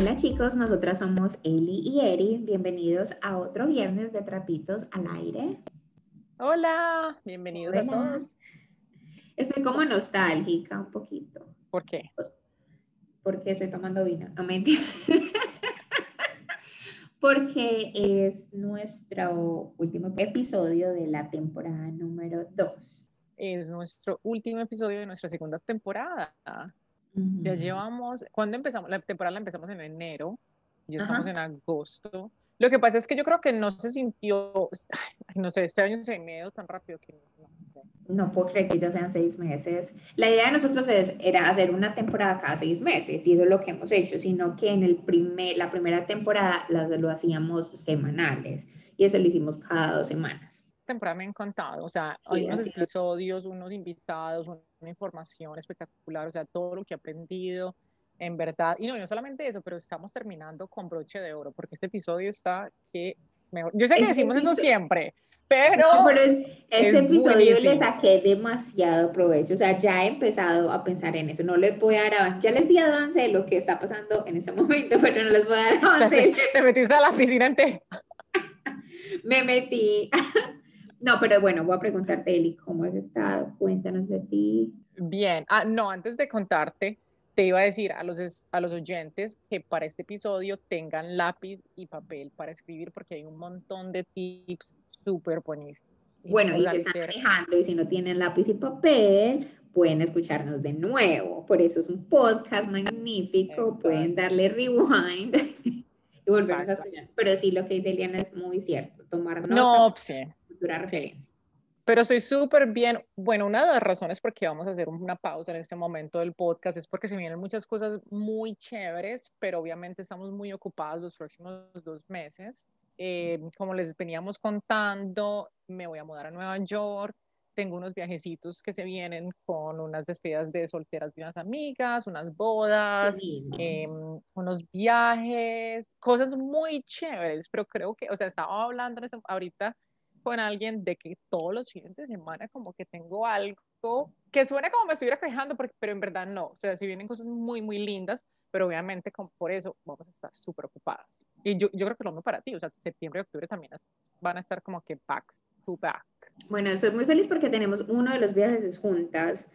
Hola chicos, nosotras somos Eli y Eri. Bienvenidos a otro viernes de Trapitos al Aire. Hola, bienvenidos a todos. Estoy como nostálgica un poquito. ¿Por qué? Porque estoy tomando vino. No mentira. Porque es nuestro último episodio de la temporada número 2. Es nuestro último episodio de nuestra segunda temporada. Ya llevamos, ¿cuándo empezamos? La temporada la empezamos en enero, ya estamos en agosto. Lo que pasa es que yo creo que no se sintió, no sé, este año se me ha ido tan rápido que no, no puedo creer que ya sean seis meses. La idea de nosotros es, era hacer una temporada cada seis meses y eso es lo que hemos hecho, sino que en el primer, la primera temporada lo hacíamos semanales y eso lo hicimos cada dos semanas temporada me han contado, o sea, hay unos episodios, unos invitados, una información espectacular, o sea, todo lo que he aprendido, en verdad, y no, no solamente eso, pero estamos terminando con broche de oro, porque este episodio está que mejor, yo sé que este decimos eso siempre, pero, pero este episodio le saqué demasiado provecho, o sea, ya he empezado a pensar en eso, no le voy a dar avance, ya les di avance de lo que está pasando en este momento, pero no les voy a dar avance. te metiste a la piscina entera. me metí no, pero bueno, voy a preguntarte, Eli, ¿cómo has estado? Cuéntanos de ti. Bien, ah, no, antes de contarte, te iba a decir a los, a los oyentes que para este episodio tengan lápiz y papel para escribir porque hay un montón de tips súper buenísimos. Bueno, y se están manejando y si no tienen lápiz y papel, pueden escucharnos de nuevo. Por eso es un podcast magnífico, pueden darle rewind y volver a escuchar. Pero sí, lo que dice Eliana es muy cierto, tomar nota. No, sí pero soy súper bien. Bueno, una de las razones por qué vamos a hacer una pausa en este momento del podcast es porque se vienen muchas cosas muy chéveres, pero obviamente estamos muy ocupados los próximos dos meses. Eh, como les veníamos contando, me voy a mudar a Nueva York. Tengo unos viajecitos que se vienen con unas despedidas de solteras de unas amigas, unas bodas, em, unos viajes, cosas muy chéveres, pero creo que, o sea, estaba hablando ahorita con alguien de que todos los siguientes semanas como que tengo algo que suena como me estuviera quejando, pero en verdad no. O sea, si vienen cosas muy, muy lindas, pero obviamente como por eso vamos a estar súper ocupadas. Y yo, yo creo que lo mismo para ti, o sea, septiembre y octubre también van a estar como que back to back. Bueno, estoy muy feliz porque tenemos uno de los viajes juntas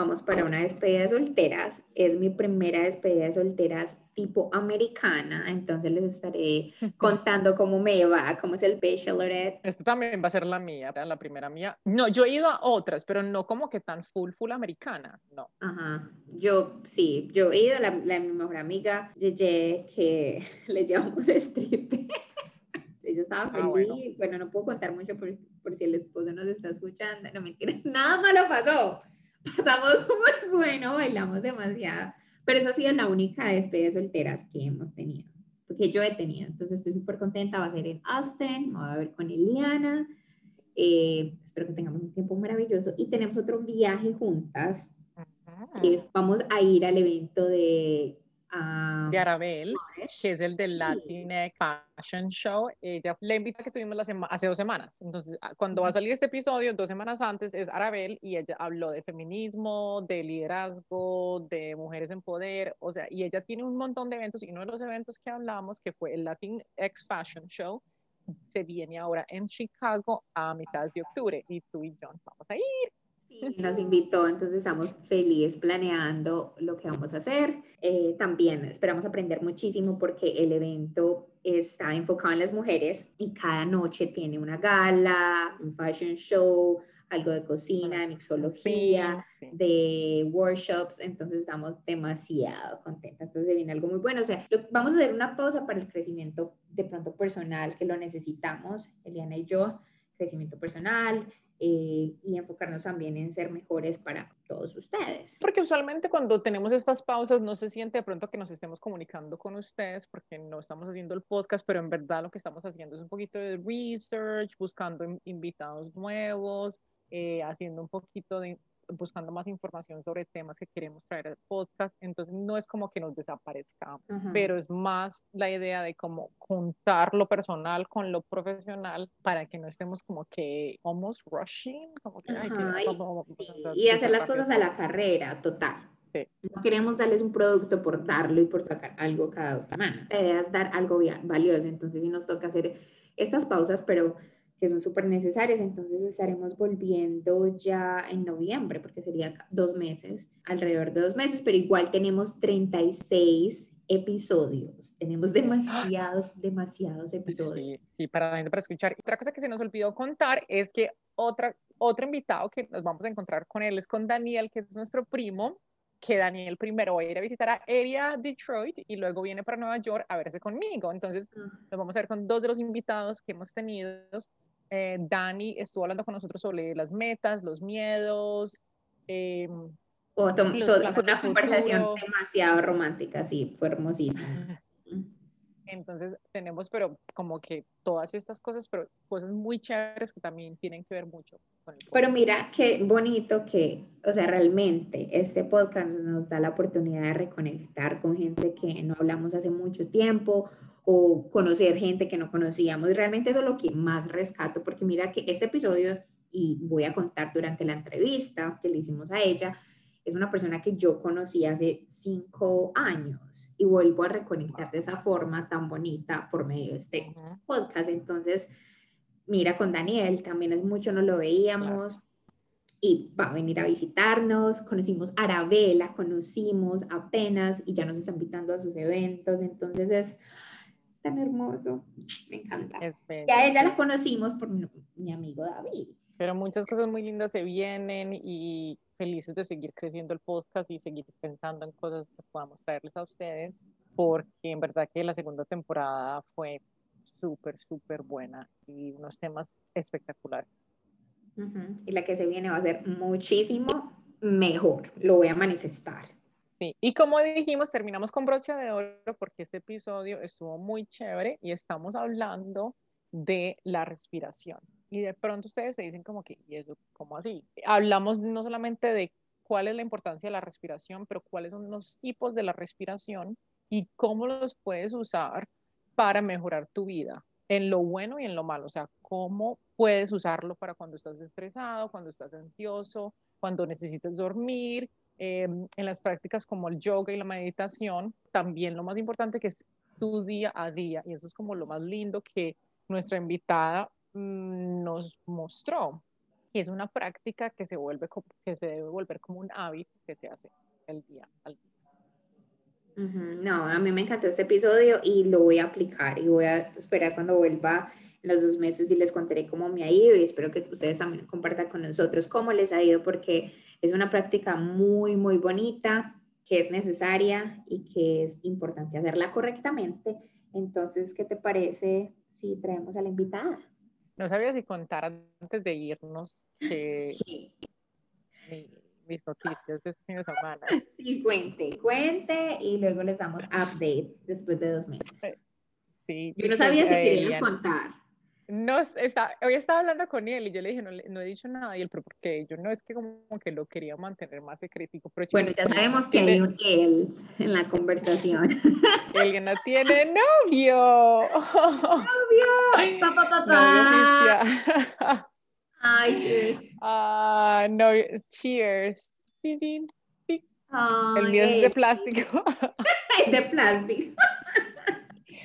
vamos para una despedida de solteras. Es mi primera despedida de solteras tipo americana, entonces les estaré contando cómo me va, cómo es el bachelorette. Esta también va a ser la mía, la primera mía. No, yo he ido a otras, pero no como que tan full, full americana, no. Ajá, yo sí, yo he ido a la, mi mejor amiga, Yeye, que le llevamos strip. Ella estaba ah, feliz. bueno. no puedo contar mucho por, por si el esposo nos está escuchando. No mentira, nada malo pasó pasamos muy bueno, bailamos demasiado, pero eso ha sido la única despedida de solteras que hemos tenido, que yo he tenido, entonces estoy súper contenta, va a ser en Austin, va a ver con Eliana, eh, espero que tengamos un tiempo maravilloso. Y tenemos otro viaje juntas, es, vamos a ir al evento de de Arabel, que es el del Latinx Fashion Show. Ella le invita que tuvimos la hace dos semanas. Entonces, ah, cuando va a salir este episodio, dos semanas antes, es Arabel y ella habló de feminismo, de liderazgo, de mujeres en poder, o sea, y ella tiene un montón de eventos y uno de los eventos que hablamos, que fue el Latinx Fashion Show, se viene ahora en Chicago a mitad de octubre y tú y John vamos a ir nos invitó, entonces estamos felices planeando lo que vamos a hacer. Eh, también esperamos aprender muchísimo porque el evento está enfocado en las mujeres y cada noche tiene una gala, un fashion show, algo de cocina, de mixología, de workshops, entonces estamos demasiado contentas. Entonces viene algo muy bueno. O sea, vamos a hacer una pausa para el crecimiento de pronto personal que lo necesitamos, Eliana y yo, crecimiento personal, eh, y enfocarnos también en ser mejores para todos ustedes. Porque usualmente cuando tenemos estas pausas no se siente de pronto que nos estemos comunicando con ustedes porque no estamos haciendo el podcast, pero en verdad lo que estamos haciendo es un poquito de research, buscando invitados nuevos, eh, haciendo un poquito de buscando más información sobre temas que queremos traer al podcast. Entonces no es como que nos desaparezcamos, pero es más la idea de cómo juntar lo personal con lo profesional para que no estemos como que almost rushing, como que, y hacer las cosas a la carrera, total. No queremos darles un producto por darlo y por sacar algo cada dos semanas. La idea es dar algo valioso. Entonces, sí nos toca hacer estas pausas, pero que son súper necesarias. Entonces, estaremos volviendo ya en noviembre, porque sería dos meses, alrededor de dos meses, pero igual tenemos 36 episodios. Tenemos demasiados, demasiados episodios. Sí, sí, para, para escuchar. Otra cosa que se nos olvidó contar es que otra, otro invitado que nos vamos a encontrar con él es con Daniel, que es nuestro primo, que Daniel primero va a ir a visitar a Area Detroit y luego viene para Nueva York a verse conmigo. Entonces, nos vamos a ver con dos de los invitados que hemos tenido. Eh, Dani estuvo hablando con nosotros sobre las metas, los miedos. Eh, fue una conversación demasiado romántica, sí, fue hermosísima. Entonces tenemos, pero como que todas estas cosas, pero cosas muy chéveres que también tienen que ver mucho con el Pero mira, qué bonito que, o sea, realmente este podcast nos da la oportunidad de reconectar con gente que no hablamos hace mucho tiempo o conocer gente que no conocíamos. Y realmente eso es lo que más rescato, porque mira que este episodio, y voy a contar durante la entrevista que le hicimos a ella, es una persona que yo conocí hace cinco años y vuelvo a reconectar de esa forma tan bonita por medio de este podcast. Entonces, mira, con Daniel también es mucho, no lo veíamos. Y va a venir a visitarnos, conocimos a Arabella, conocimos apenas y ya nos está invitando a sus eventos, entonces es tan hermoso, me encanta. Y a ella la conocimos por mi amigo David. Pero muchas cosas muy lindas se vienen y felices de seguir creciendo el podcast y seguir pensando en cosas que podamos traerles a ustedes, porque en verdad que la segunda temporada fue súper, súper buena y unos temas espectaculares. Y la que se viene va a ser muchísimo mejor, lo voy a manifestar. Sí, y como dijimos, terminamos con brocha de oro porque este episodio estuvo muy chévere y estamos hablando de la respiración. Y de pronto ustedes se dicen como que, ¿y eso cómo así? Hablamos no solamente de cuál es la importancia de la respiración, pero cuáles son los tipos de la respiración y cómo los puedes usar para mejorar tu vida, en lo bueno y en lo malo. O sea, cómo puedes usarlo para cuando estás estresado, cuando estás ansioso, cuando necesitas dormir, em, en las prácticas como el yoga y la meditación. También lo más importante que es tu día a día. Y eso es como lo más lindo que nuestra invitada Mm, nos mostró. Y es una práctica que se, vuelve, que se debe volver como un hábito que se hace el día al día. No, a mí me encantó este episodio y lo voy a aplicar y voy a esperar cuando vuelva los dos meses y les contaré cómo me ha ido y espero que ustedes también compartan con nosotros cómo les ha ido porque es una práctica muy, muy bonita, que es necesaria y que es importante hacerla correctamente. Entonces, ¿qué te parece si traemos a la invitada? No sabía si contar antes de irnos que mis noticias de este fin de semana. Sí, cuente, cuente y luego les damos updates después de dos meses. Sí. Yo no sabía si querías contar. No, está, hoy estaba hablando con él y yo le dije, no, no he dicho nada, y él, pero ¿por qué? Yo no es que como que lo quería mantener más secretico. Pero bueno, ya sabemos que hay un él en la conversación. Él no tiene novio. ¡Novio! ¡Papá, papá! Ay, cheers. Ah, no, cheers. el mío es de plástico. de plástico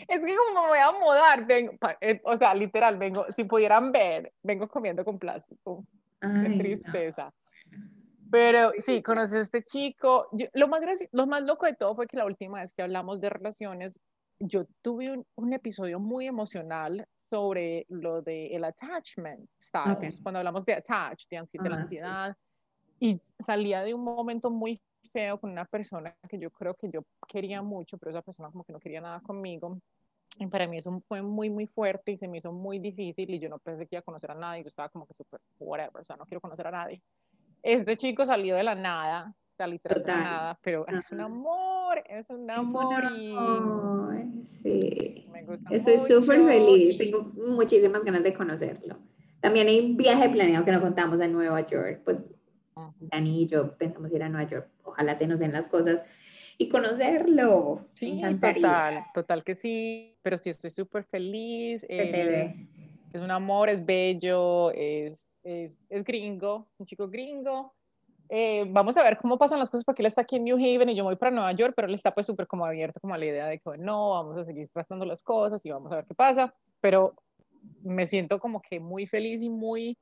es que como me voy a mudar, vengo, eh, o sea, literal, vengo, si pudieran ver, vengo comiendo con plástico. Qué tristeza. Pero sí, conocí a este chico. lo, más lo más loco de todo fue que la última vez que hablamos de relaciones, yo tuve un, episodio muy emocional sobre lo de el attachment status, cuando hablamos de attach, de, de la ansiedad, y salía de un momento muy feo con una persona que yo creo que yo quería mucho, pero esa persona como que no quería nada conmigo. Y para mí eso fue muy, muy fuerte y se me hizo muy difícil y yo no pensé que iba a conocer a nadie, yo estaba como que súper, whatever, o sea, no quiero conocer a nadie. Este chico salió de la nada, de literal de la nada, pero es un amor, es un amor. sí. Me gusta Estoy súper feliz, tengo muchísimas ganas de conocerlo. También hay un viaje planeado que nos contamos a Nueva York, pues Dani y yo pensamos ir a Nueva York, ojalá se nos den las cosas y conocerlo. Sí, total, total que sí, pero sí estoy súper feliz. Es, es, un amor, es bello, es, es, es, gringo, un chico gringo. eh, vamos a ver cómo pasan las cosas porque él está aquí en New Haven y yo voy para Nueva York, pero él está pues súper como abierto como a la idea de que no, vamos a seguir tratando las cosas y vamos a ver qué pasa, pero me siento como que muy feliz y muy,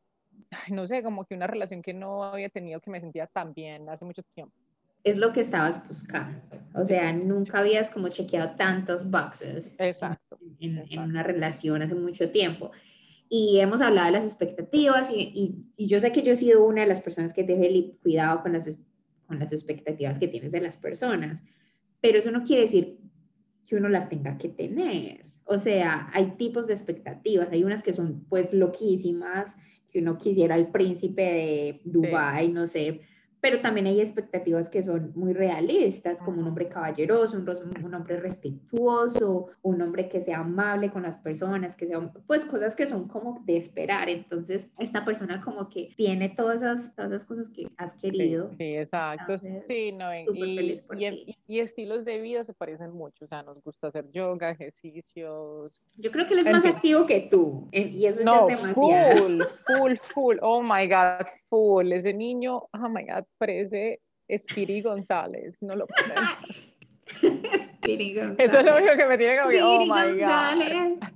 no sé, como que una relación que no había tenido que me sentía tan bien hace mucho tiempo. Es lo que estabas buscando, o sea, nunca habías como chequeado tantos boxes exacto, en, en una relación hace mucho tiempo. Y hemos hablado de las expectativas y, y, yo sé que yo he sido una de las personas que te cuidado con las, con las expectativas que tienes de las personas, pero eso no quiere decir que uno las tenga que tener. O sea, hay tipos de expectativas, hay unas que son pues loquísimas, que uno quisiera el príncipe de Dubai, no sé, pero también hay expectativas que son muy realistas, como un hombre caballeroso, un, un, hombre respetuoso, un hombre que sea amable con las personas, que sea, pues cosas que son como de esperar. Entonces, esta persona como que tiene todas esas, todas esas cosas que has querido. Sí, exacto. sí, no, y, y, y, estilos de vida se parecen mucho, o sea, nos gusta hacer yoga, ejercicios. Yo creo que él es más activo que tú, y eso no, es demasiado. Full, full, full, oh my God, full, ese niño, oh my God, parece Spiri González, no lo puedo Spiri González. Eso es lo único que me tiene como, oh my God.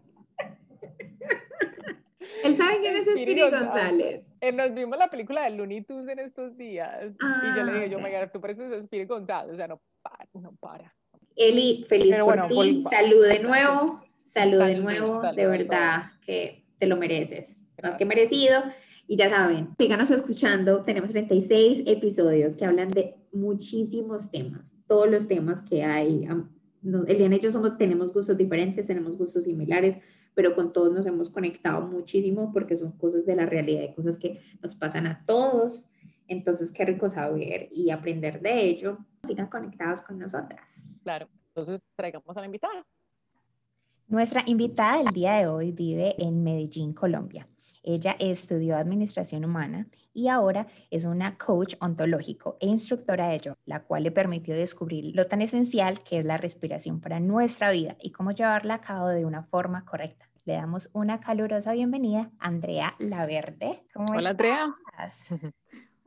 ¿Él sabe quién es Spiri González? González? Eh, nos vimos la película de Looney Tunes en estos días y yo le dije, yo, oh my God, tú pareces Spiri González, o sea, no para, no para. Eli, feliz Pero por ti, salud de nuevo, salud, de nuevo, de verdad que te lo mereces, más que merecido. Y ya saben, síganos escuchando. Tenemos 36 episodios que hablan de muchísimos temas, todos los temas que hay. El día de hecho somos, tenemos gustos diferentes, tenemos gustos similares, pero con todos nos hemos conectado muchísimo porque son cosas de la realidad y cosas que nos pasan a todos. Entonces, qué rico saber y aprender de ello. Sigan conectados con nosotras. Claro, entonces traigamos a la invitada. Nuestra invitada del día de hoy vive en Medellín, Colombia. Ella estudió administración humana y ahora es una coach ontológico e instructora de yoga, la cual le permitió descubrir lo tan esencial que es la respiración para nuestra vida y cómo llevarla a cabo de una forma correcta. Le damos una calurosa bienvenida a Andrea Laverde. ¿Cómo Hola, Andrea.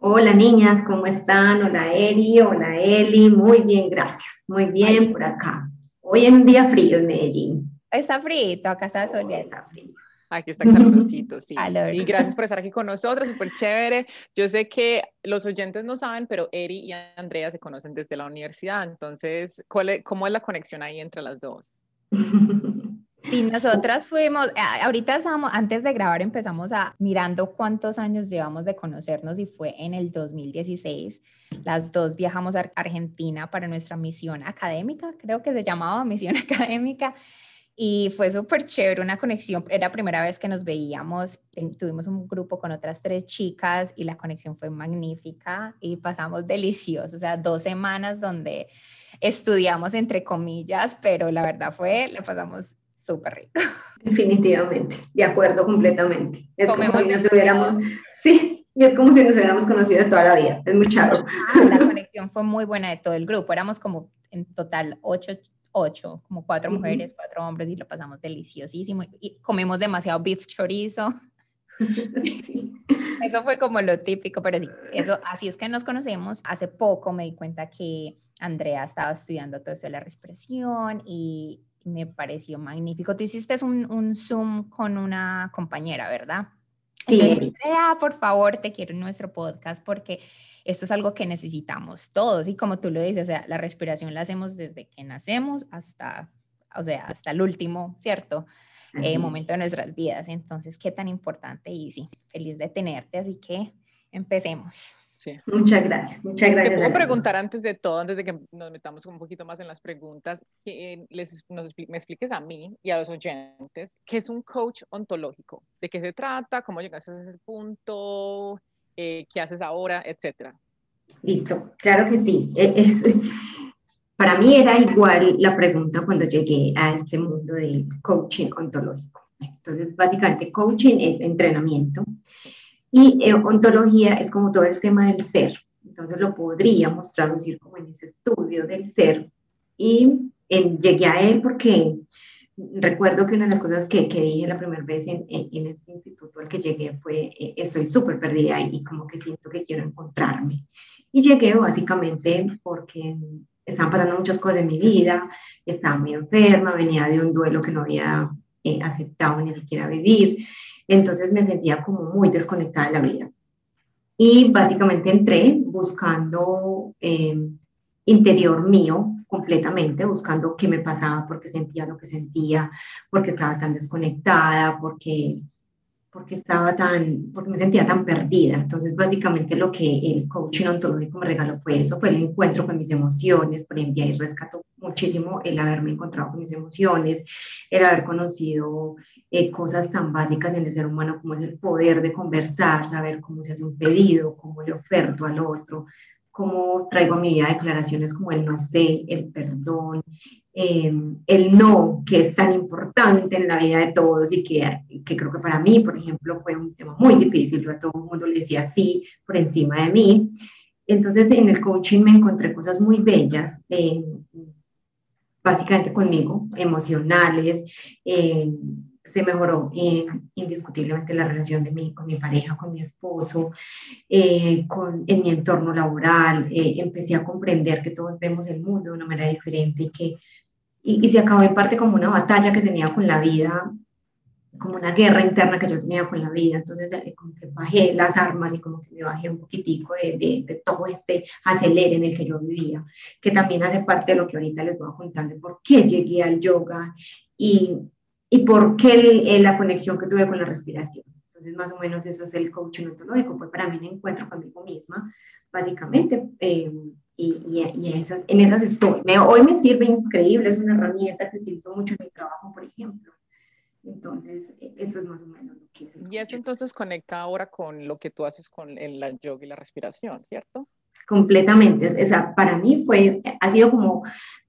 Hola niñas, ¿cómo están? Hola Eri, hola Eli, muy bien, gracias. Muy bien por acá. Hoy en un día frío en Medellín. Está frío, acá está soleado. Está frío. Aquí está calorosito, sí. Y gracias por estar aquí con nosotros, súper chévere. Yo sé que los oyentes no saben, pero Eri y Andrea se conocen desde la universidad, entonces, ¿cómo es la conexión ahí entre las dos? Y nosotras fuimos, ahorita estábamos, antes de grabar empezamos a mirando cuántos años llevamos de conocernos y fue en el 2016. Las dos viajamos a Argentina para nuestra misión académica, creo que se llamaba misión académica y fue súper chévere, una conexión. Era la primera vez que nos veíamos, tuvimos un grupo con otras tres chicas y la conexión fue magnífica y pasamos delicioso, o sea, dos semanas donde estudiamos entre comillas, pero la verdad fue, la pasamos súper rico. Definitivamente, de acuerdo completamente. Es como si nos hubiéramos, sí, y es como si nos hubiéramos conocido de toda la vida, es muy charo. Ah, la conexión fue muy buena de todo el grupo, éramos como en total ocho ocho, como cuatro mujeres, cuatro hombres y lo pasamos deliciosísimo. Y comemos demasiado beef chorizo. Eso fue como lo típico, pero sí, eso, así es que nos conocemos. Hace poco me di cuenta que Andrea estaba estudiando todo eso de la respiración y me pareció magnífico. Tú hiciste un, un Zoom con una compañera, ¿verdad? Sí. Andrea, por favor, te quiero en nuestro podcast porque esto es algo que necesitamos todos y como tú lo dices, o sea, la respiración la hacemos desde que nacemos hasta, o sea, hasta el último, ¿cierto? Eh, momento de nuestras vidas. Entonces, qué tan importante y sí, feliz de tenerte, así que empecemos. Sí. Muchas gracias, muchas gracias. Te puedo preguntar antes de todo, antes de que nos metamos un poquito más en las preguntas, que les, nos, me expliques a mí y a los oyentes, ¿qué es un coach ontológico? ¿De qué se trata? ¿Cómo llegaste a ese punto? Eh, qué haces ahora, etcétera. Listo, claro que sí. E, es, para mí era igual la pregunta cuando llegué a este mundo de coaching ontológico. Entonces, básicamente, coaching es entrenamiento y eh, ontología es como todo el tema del ser. Entonces, lo podríamos traducir como en ese estudio del ser. Y llegué a él porque recuerdo que una de las cosas que, que dije la primera vez en, en, este instituto al que llegué fue, eh, estoy súper perdida y como que siento que quiero encontrarme. Y llegué básicamente porque estaban pasando muchas cosas en mi vida, estaba muy enferma, venía de un duelo que no había eh, aceptado ni siquiera vivir, entonces me sentía como muy desconectada de la vida. Y básicamente entré buscando eh, interior mío completamente, buscando qué me pasaba, porque sentía lo que sentía, porque estaba tan desconectada, porque porque estaba tan, porque me sentía tan perdida. Entonces, básicamente lo que el coaching ontológico me regaló fue eso, fue el encuentro con mis emociones, por ejemplo, ahí rescató muchísimo el haberme encontrado con mis emociones, el haber conocido eh, cosas tan básicas en el ser humano como es el poder de conversar, saber cómo se hace un pedido, cómo le oferto al otro, cómo traigo a mi vida declaraciones como el no sé, el perdón, Em, el no, que es tan importante en la vida de todos y que, que, creo que para mí, por ejemplo, fue un tema muy difícil. Yo a todo el mundo le decía sí por encima de mí. Entonces, en el coaching me encontré cosas muy bellas, básicamente conmigo, emocionales. Se mejoró indiscutiblemente la relación de mí con mi pareja, con mi esposo, eh, con, en mi entorno laboral. Eh, empecé a comprender que todos vemos el mundo de una manera diferente y que y, se acabó en parte como una batalla que tenía con la vida, como una guerra interna que yo tenía con la vida. Entonces, eh, como que bajé las armas y como que me bajé un poquitico de, de, todo este acelere en el que yo vivía, que también hace parte de lo que ahorita les voy a contar de por qué llegué al yoga y, y por qué la conexión que tuve con la respiración. Entonces, más o menos eso es el coaching ontológico. Fue para mí un encuentro conmigo misma, básicamente. Eh, y, en, esas, en esas estoy. hoy me sirve increíble, es una herramienta que utilizo mucho en mi trabajo, por ejemplo. Entonces, e, eso es más o menos lo que es. Y eso entonces conecta ahora con lo que tú haces con el, la yoga y la respiración, ¿cierto? Completamente. O sea, para mí fue, ha sido como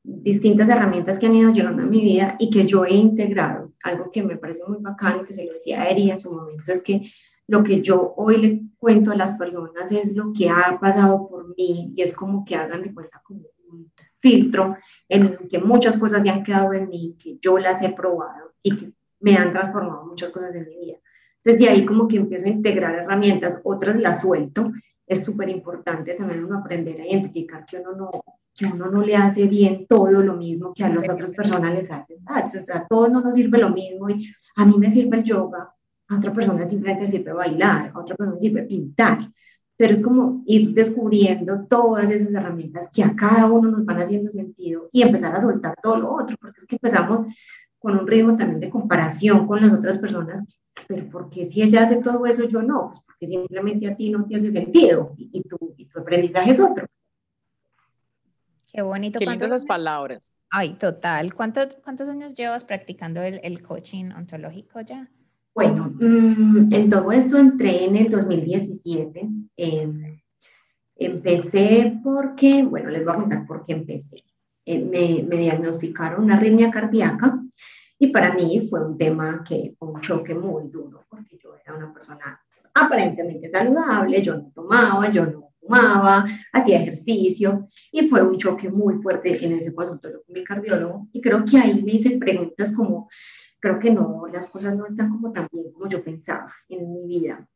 distintas herramientas que han ido llegando a mi vida y que yo he integrado. Algo que me parece muy bacano, que se lo decía a Eri en su momento, es que lo que yo hoy le cuento a las personas es lo que ha pasado por mí y es como que hagan de cuenta como un filtro en el que muchas cosas se han quedado en mí, que yo las he probado y que me han transformado muchas cosas en mi vida. Entonces de ahí como que empiezo a integrar herramientas, otras las suelto. Es súper importante también uno aprender a identificar que uno no que uno no le hace bien todo lo mismo que a las otras personas les hace. Exacto, a todos no nos sirve lo mismo y a mí me sirve el yoga, a otra persona simplemente sirve bailar, a otra persona sirve pintar, pero es como ir descubriendo todas esas herramientas que a cada uno nos van haciendo sentido y empezar a soltar todo lo otro, porque es que empezamos con un ritmo también de comparación con las otras personas, pero porque si ella hace todo eso, yo no? Pues porque simplemente a ti no te hace sentido y, tu, tu aprendizaje es otro. Qué bonito. Qué lindas las palabras. Ay, total. ¿Cuántos, ¿Cuántos años llevas practicando el, el coaching ontológico ya? Bueno, mm, en todo esto entré en el 2017. Em, empecé porque, bueno, les voy a contar por qué empecé. Eh, me, me, diagnosticaron una arritmia cardíaca y para mí fue un tema que fue un choque muy duro porque yo era una persona aparentemente saludable, yo no tomaba, yo no fumaba, hacía ejercicio y fue un choque muy fuerte en ese consultorio con mi cardiólogo y creo que ahí me hice preguntas como creo que no, las cosas no están como tan bien como yo pensaba en mi vida.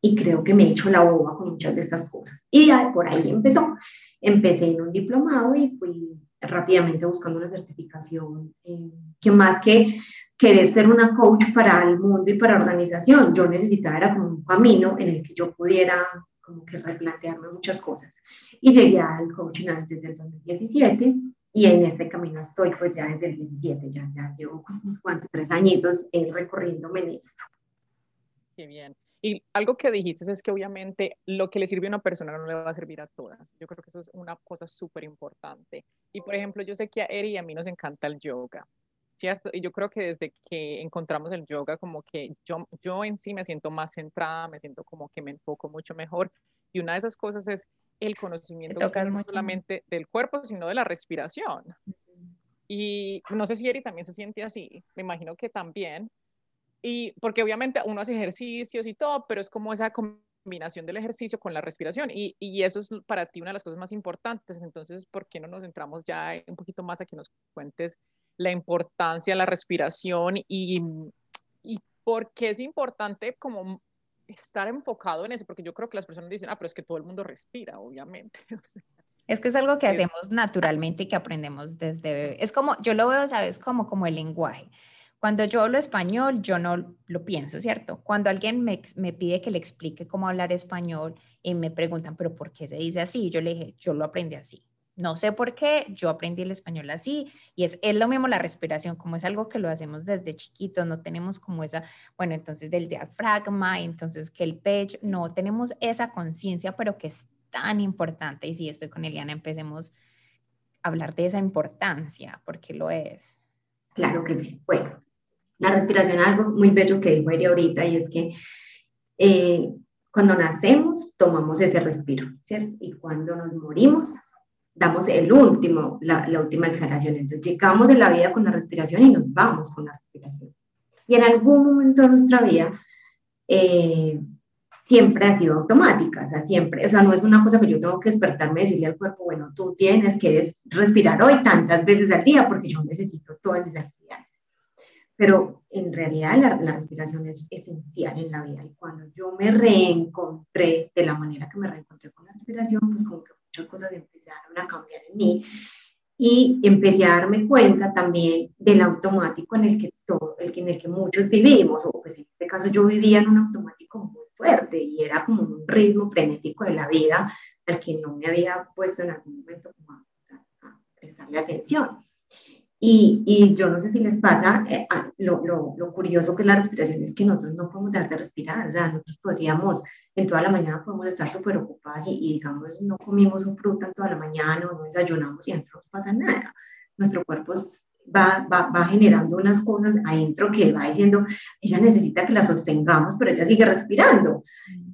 Y creo que me he hecho la boba con muchas de estas cosas. Y por ahí empezó. Empecé en un diplomado y fui rápidamente buscando una certificación eh, que más que querer ser una coach para el mundo y para la organización, yo necesitaba era como un camino en el que yo pudiera como que replantearme muchas cosas. Y llegué al coaching antes del 2017 y en ese camino estoy pues ya desde el 17, ya, ya llevo cuántos, tres añitos eh, recorriéndome en esto. Qué bien. Y algo que dijiste es que obviamente lo que le sirve a una persona no le va a servir a todas. Yo creo que eso es una cosa súper importante. Y por ejemplo, yo sé que a Eri y a mí nos encanta el yoga, ¿cierto? Y yo creo que desde que encontramos el yoga, como que yo, yo en sí me siento más centrada, me siento como que me enfoco mucho mejor. Y una de esas cosas es el conocimiento no solamente del cuerpo, sino de la respiración. Y no sé si Eri también se siente así, me imagino que también. Y porque obviamente uno hace ejercicios y todo, pero es como esa combinación del ejercicio con la respiración. Y, y eso es para ti una de las cosas más importantes. Entonces, ¿por qué no nos centramos ya un poquito más a que nos cuentes la importancia de la respiración y, y por qué es importante como estar enfocado en eso, porque yo creo que las personas dicen, ah, pero es que todo el mundo respira, obviamente. Es que es algo que hacemos naturalmente y que aprendemos desde bebé. Es como, yo lo veo, ¿sabes? Como, como el lenguaje. Cuando yo hablo español, yo no lo pienso, ¿cierto? Cuando alguien me, me, pide que le explique cómo hablar español y me preguntan, pero ¿por qué se dice así? Yo le dije, yo lo aprendí así. No sé por qué, yo aprendí el español así y es, es lo mismo la respiración, como es algo que lo hacemos desde chiquitos, no tenemos como esa, bueno, entonces del diafragma, entonces que el pecho, no tenemos esa conciencia, pero que es tan importante y si estoy con Eliana, empecemos a hablar de esa importancia, porque lo es. Claro que sí. Bueno, la respiración, algo muy bello que dijo Eri ahorita, y es que eh, cuando nacemos tomamos ese respiro, ¿cierto? Y cuando nos morimos damos el último, la, última exhalación. Entonces llegamos en la vida con la respiración y nos vamos con la respiración. Y en algún momento de nuestra vida eh, siempre ha sido automática, o sea, siempre, o sea, no es una cosa que yo tengo que despertarme y decirle al cuerpo, bueno, tú tienes que respirar hoy tantas veces al día porque yo necesito todas mis actividades. Pero en realidad la, la respiración es esencial en la vida y cuando yo me reencontré de la manera que me reencontré con la respiración, pues como que muchas cosas empezaron a cambiar en mí y empecé a darme cuenta también del automático en el que todo, en el que muchos vivimos, o pues en este caso yo vivía en un automático muy fuerte y era como un ritmo frenético de la vida al que no me había puesto en algún momento como a, a prestarle atención. Y, y, yo no sé si les pasa, eh, lo, lo, lo, curioso que la respiración es que nosotros no podemos dejar de respirar, o sea, nosotros podríamos, en toda la mañana podemos estar súper ocupadas y, y, digamos, no comimos un fruta en toda la mañana o no desayunamos y adentro no pasa nada. Nuestro cuerpo va, va, va, generando unas cosas adentro que va diciendo, ella necesita que la sostengamos, pero ella sigue respirando.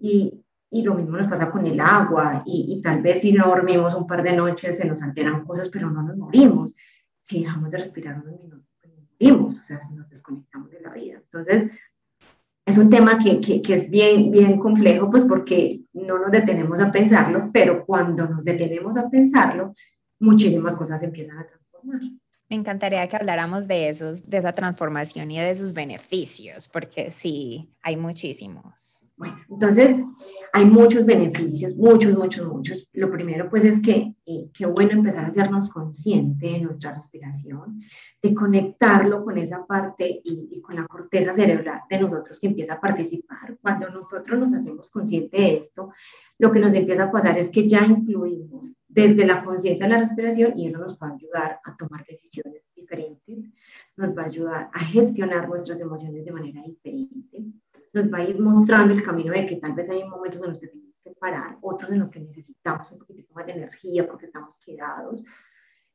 Y, y lo mismo nos pasa con el agua y, y tal vez si no dormimos un par de noches se nos alteran cosas, pero no nos morimos si dejamos de respirar unos minutos, pues morimos, o sea, si nos desconectamos de la vida. Entonces, es un tema que, que, que, es bien, bien complejo, pues porque no nos detenemos a pensarlo, pero cuando nos detenemos a pensarlo, muchísimas cosas empiezan a transformar. Me encantaría que habláramos de esos, de esa transformación y de sus beneficios, porque sí, hay muchísimos. Bueno, entonces hay muchos beneficios, muchos, muchos, muchos. Lo primero pues es que eh, qué bueno empezar a hacernos consciente de nuestra respiración, de conectarlo con esa parte y, y, con la corteza cerebral de nosotros que empieza a participar. Cuando nosotros nos hacemos consciente de esto, lo que nos empieza a pasar es que ya incluimos desde la conciencia la respiración y eso nos va a ayudar a tomar decisiones diferentes, nos va a ayudar a gestionar nuestras emociones de manera diferente nos va a ir mostrando el camino de que tal vez hay momentos en los que tenemos que parar, otros en los que necesitamos un poquito más de energía porque estamos quedados,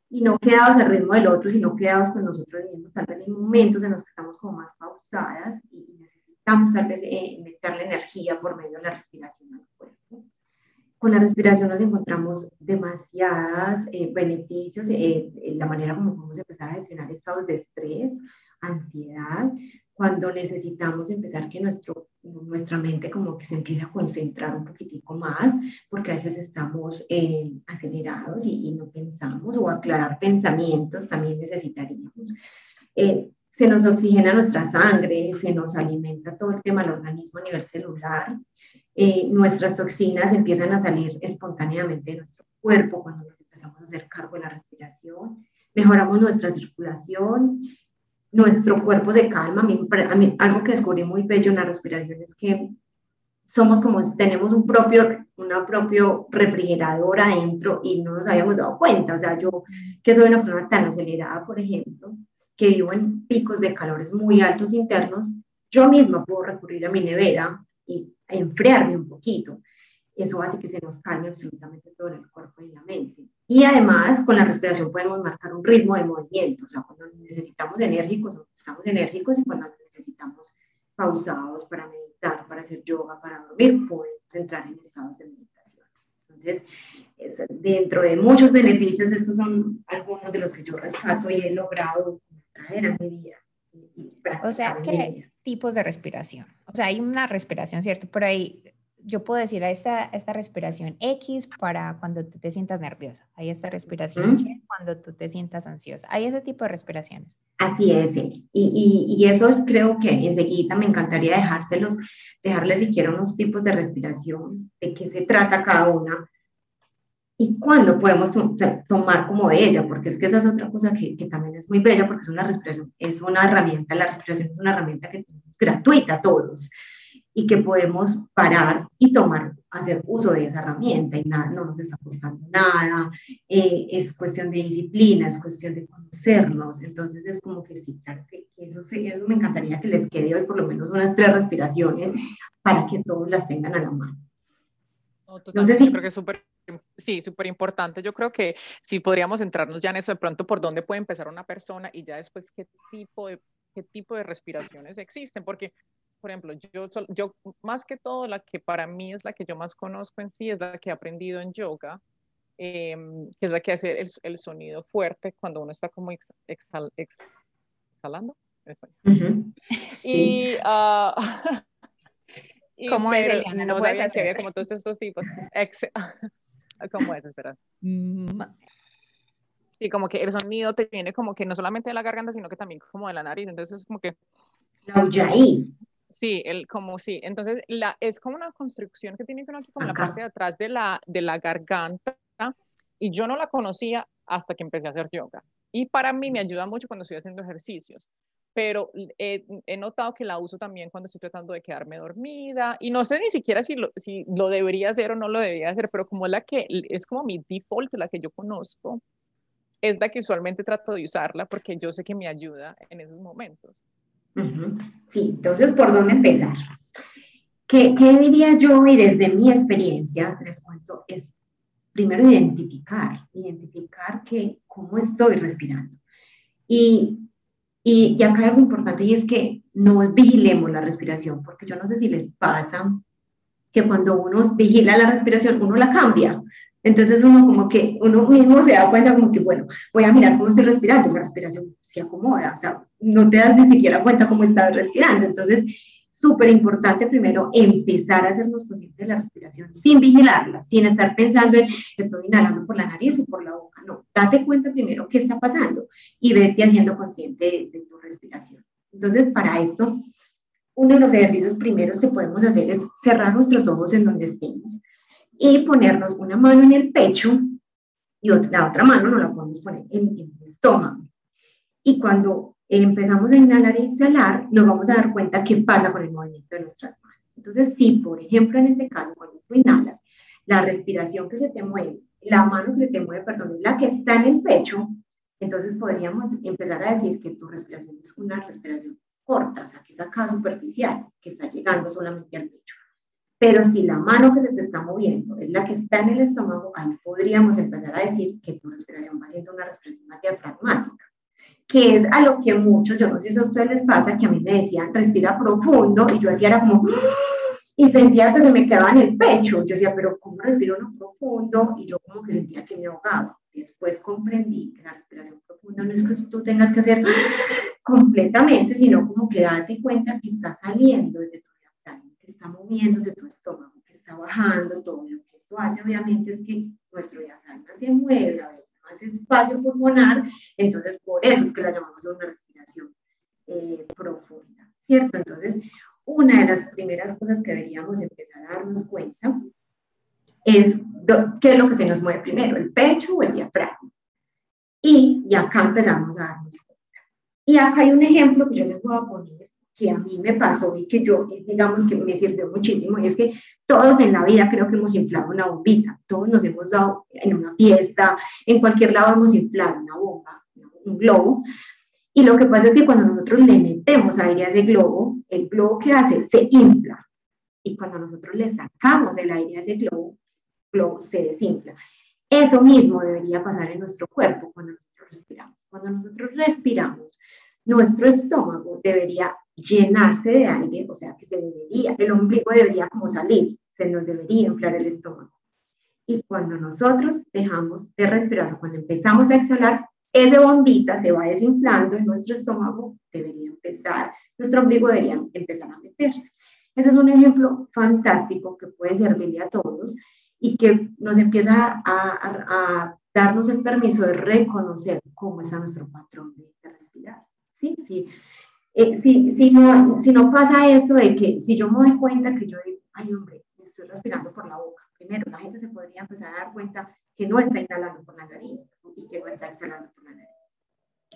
y no quedados al ritmo del otro, sino quedados con nosotros mismos. Tal vez hay momentos en los que estamos como más pausadas y necesitamos tal vez eh, meterle energía por medio de la respiración al cuerpo. Con la respiración nos encontramos demasiados eh, beneficios, eh, la manera como podemos empezar a gestionar estados de estrés, ansiedad, cuando necesitamos empezar que nuestro, nuestra mente como que se empiece a concentrar un poquitico más, porque a veces estamos eh, acelerados y, no pensamos, o aclarar pensamientos también necesitaríamos. Eh, se nos oxigena nuestra sangre, se nos alimenta todo el tema del organismo a nivel celular, eh, nuestras toxinas empiezan a salir espontáneamente de nuestro cuerpo cuando nos empezamos a hacer cargo de la respiración, mejoramos nuestra circulación, nuestro cuerpo se calma. A mí, algo que descubrí muy bello en la respiración es que somos como, tenemos un propio, una propio refrigerador adentro y no nos habíamos dado cuenta. O sea, yo que soy una persona tan acelerada, por ejemplo, que vivo en picos de calores muy altos internos, yo misma puedo recurrir a mi nevera y enfriarme un poquito. Eso hace que se nos calme absolutamente todo en el cuerpo y la mente. Y además, con la respiración podemos marcar un ritmo de movimiento, o sea, cuando necesitamos enérgicos, estamos enérgicos y cuando necesitamos pausados para meditar, para hacer yoga, para dormir, podemos entrar en estados de meditación. Entonces, dentro de muchos beneficios, estos son algunos de los que yo rescato y he logrado traer a mi vida. o sea, ¿qué tipos de respiración? O sea, hay una respiración, ¿cierto? Pero hay yo puedo decir a esta, esta respiración X para cuando tú te sientas nerviosa, hay esta respiración Y cuando tú te sientas ansiosa, hay ese tipo de respiraciones. Así es, y, y, y, eso creo que enseguida me encantaría dejárselos, dejarles siquiera unos tipos de respiración, de qué se trata cada una y cuándo podemos tomar como de ella, porque es que esa es otra cosa que, que, también es muy bella, porque es una respiración, es una herramienta, la respiración es una herramienta que tenemos gratuita a todos y que podemos parar y tomar, hacer uso de esa herramienta y nada, no nos está costando nada, eh, es cuestión de disciplina, es cuestión de conocernos, entonces es como que sí, claro que eso, eso me encantaría que les quede hoy por lo menos unas tres respiraciones para que todos las tengan a la mano. No, sé si... creo que es súper, sí, súper importante. Yo creo que sí podríamos centrarnos ya en eso de pronto por dónde puede empezar una persona y ya después qué tipo de, qué tipo de respiraciones existen, porque por ejemplo, yo, yo más que todo la que para mí es la que yo más conozco en sí, es la que he aprendido en yoga, em, que es la que hace el, el, sonido fuerte cuando uno está como exhalando en español. Y, uh, ¿Cómo es, Eliana? No, puedes hacer. como todos estos tipos. ¿Cómo es? Espera. Mm. Sí, como que el sonido te viene como que no solamente de la garganta, sino que también como de la nariz. Entonces es como que... Sí, el, como sí. Entonces, la, es como una construcción que tiene que aquí como la parte de atrás de la, de la garganta. Y yo no la conocía hasta que empecé a hacer yoga. Y para mí me ayuda mucho cuando estoy haciendo ejercicios. Pero he, he notado que la uso también cuando estoy tratando de quedarme dormida. Y no sé ni siquiera si lo, si lo debería hacer o no lo debería hacer, pero como la que es como mi default, la que yo conozco, es la que usualmente trato de usarla porque yo sé que me ayuda en esos momentos. Sí, entonces, ¿por dónde empezar? ¿Qué, ¿Qué, diría yo? Y desde mi experiencia, les cuento, es primero identificar, identificar que, cómo estoy respirando. Y, y, y, acá algo importante y es que no vigilemos la respiración, porque yo no sé si les pasa que cuando uno vigila la respiración, uno la cambia. Entonces uno como que uno mismo se da cuenta como que, bueno, voy a mirar cómo estoy respirando, la respiración se acomoda, o sea, no te das ni siquiera cuenta cómo estás respirando. Entonces, súper importante primero empezar a hacernos conscientes de la respiración sin vigilarla, sin estar pensando en estoy inhalando por la nariz o por la boca. No, date cuenta primero qué está pasando y vete haciendo consciente de, de tu respiración. Entonces, para esto, uno de los ejercicios primeros que podemos hacer es cerrar nuestros ojos en donde estemos y ponernos una mano en el pecho y la otra mano no la podemos poner en, el estómago. Y cuando empezamos a inhalar e exhalar, nos vamos a dar cuenta qué pasa con el movimiento de nuestras manos. Entonces, si por ejemplo en este caso, cuando tú inhalas, la respiración que se te mueve, la mano que se te mueve, perdón, es la que está en el pecho, entonces podríamos empezar a decir que tu respiración es una respiración corta, o sea, que es acá superficial, que está llegando solamente al pecho. Pero si la mano que se te está moviendo es la que está en el estómago, ahí podríamos empezar a decir que tu respiración va siendo una respiración más diafragmática, que es a lo que muchos, yo no sé si a ustedes les pasa, que a mí me decían, respira profundo, y yo hacía era como, y sentía que se me quedaba en el pecho. Yo decía, pero ¿cómo respiro no profundo? Y yo como que sentía que me ahogaba. Después comprendí que la respiración profunda no es que tú tengas que hacer completamente, sino como que date cuenta que está saliendo desde tu está moviéndose tu estómago, que está bajando, todo lo que esto hace obviamente es que nuestro diafragma se mueve, hay más espacio pulmonar, entonces por eso es que la llamamos una respiración eh, profunda, ¿cierto? Entonces, una de las primeras cosas que deberíamos empezar a darnos cuenta es qué es lo que se nos mueve primero, el pecho o el diafragma. Y, y acá empezamos a darnos cuenta. Y acá hay un ejemplo que yo les voy a poner que a mí me pasó y que yo, digamos que me sirvió muchísimo, y es que todos en la vida creo que hemos inflado una bombita, todos nos hemos dado en una fiesta, en cualquier lado hemos inflado una bomba, un globo, y lo que pasa es que cuando nosotros le metemos aire a ese globo, el globo que hace se infla, y cuando nosotros le sacamos el aire a ese globo, el globo se desinfla. Eso mismo debería pasar en nuestro cuerpo cuando nosotros respiramos. Cuando nosotros respiramos, nuestro estómago debería llenarse de aire, o sea que se debería, el ombligo debería como salir, se nos debería inflar el estómago. Y cuando nosotros dejamos de respirar, o cuando empezamos a exhalar, esa bombita se va desinflando en nuestro estómago, debería empezar, nuestro ombligo debería empezar a meterse. Ese es un ejemplo fantástico que puede servirle a todos y que nos empieza a, a, darnos el permiso de reconocer cómo es nuestro patrón de, respirar. Sí, sí. Eh, si, si, no, si no pasa esto de que si yo me doy cuenta que yo digo, ay hombre, estoy respirando por la boca, primero la gente se podría empezar a dar cuenta que no está inhalando por la nariz y que no está exhalando por la nariz.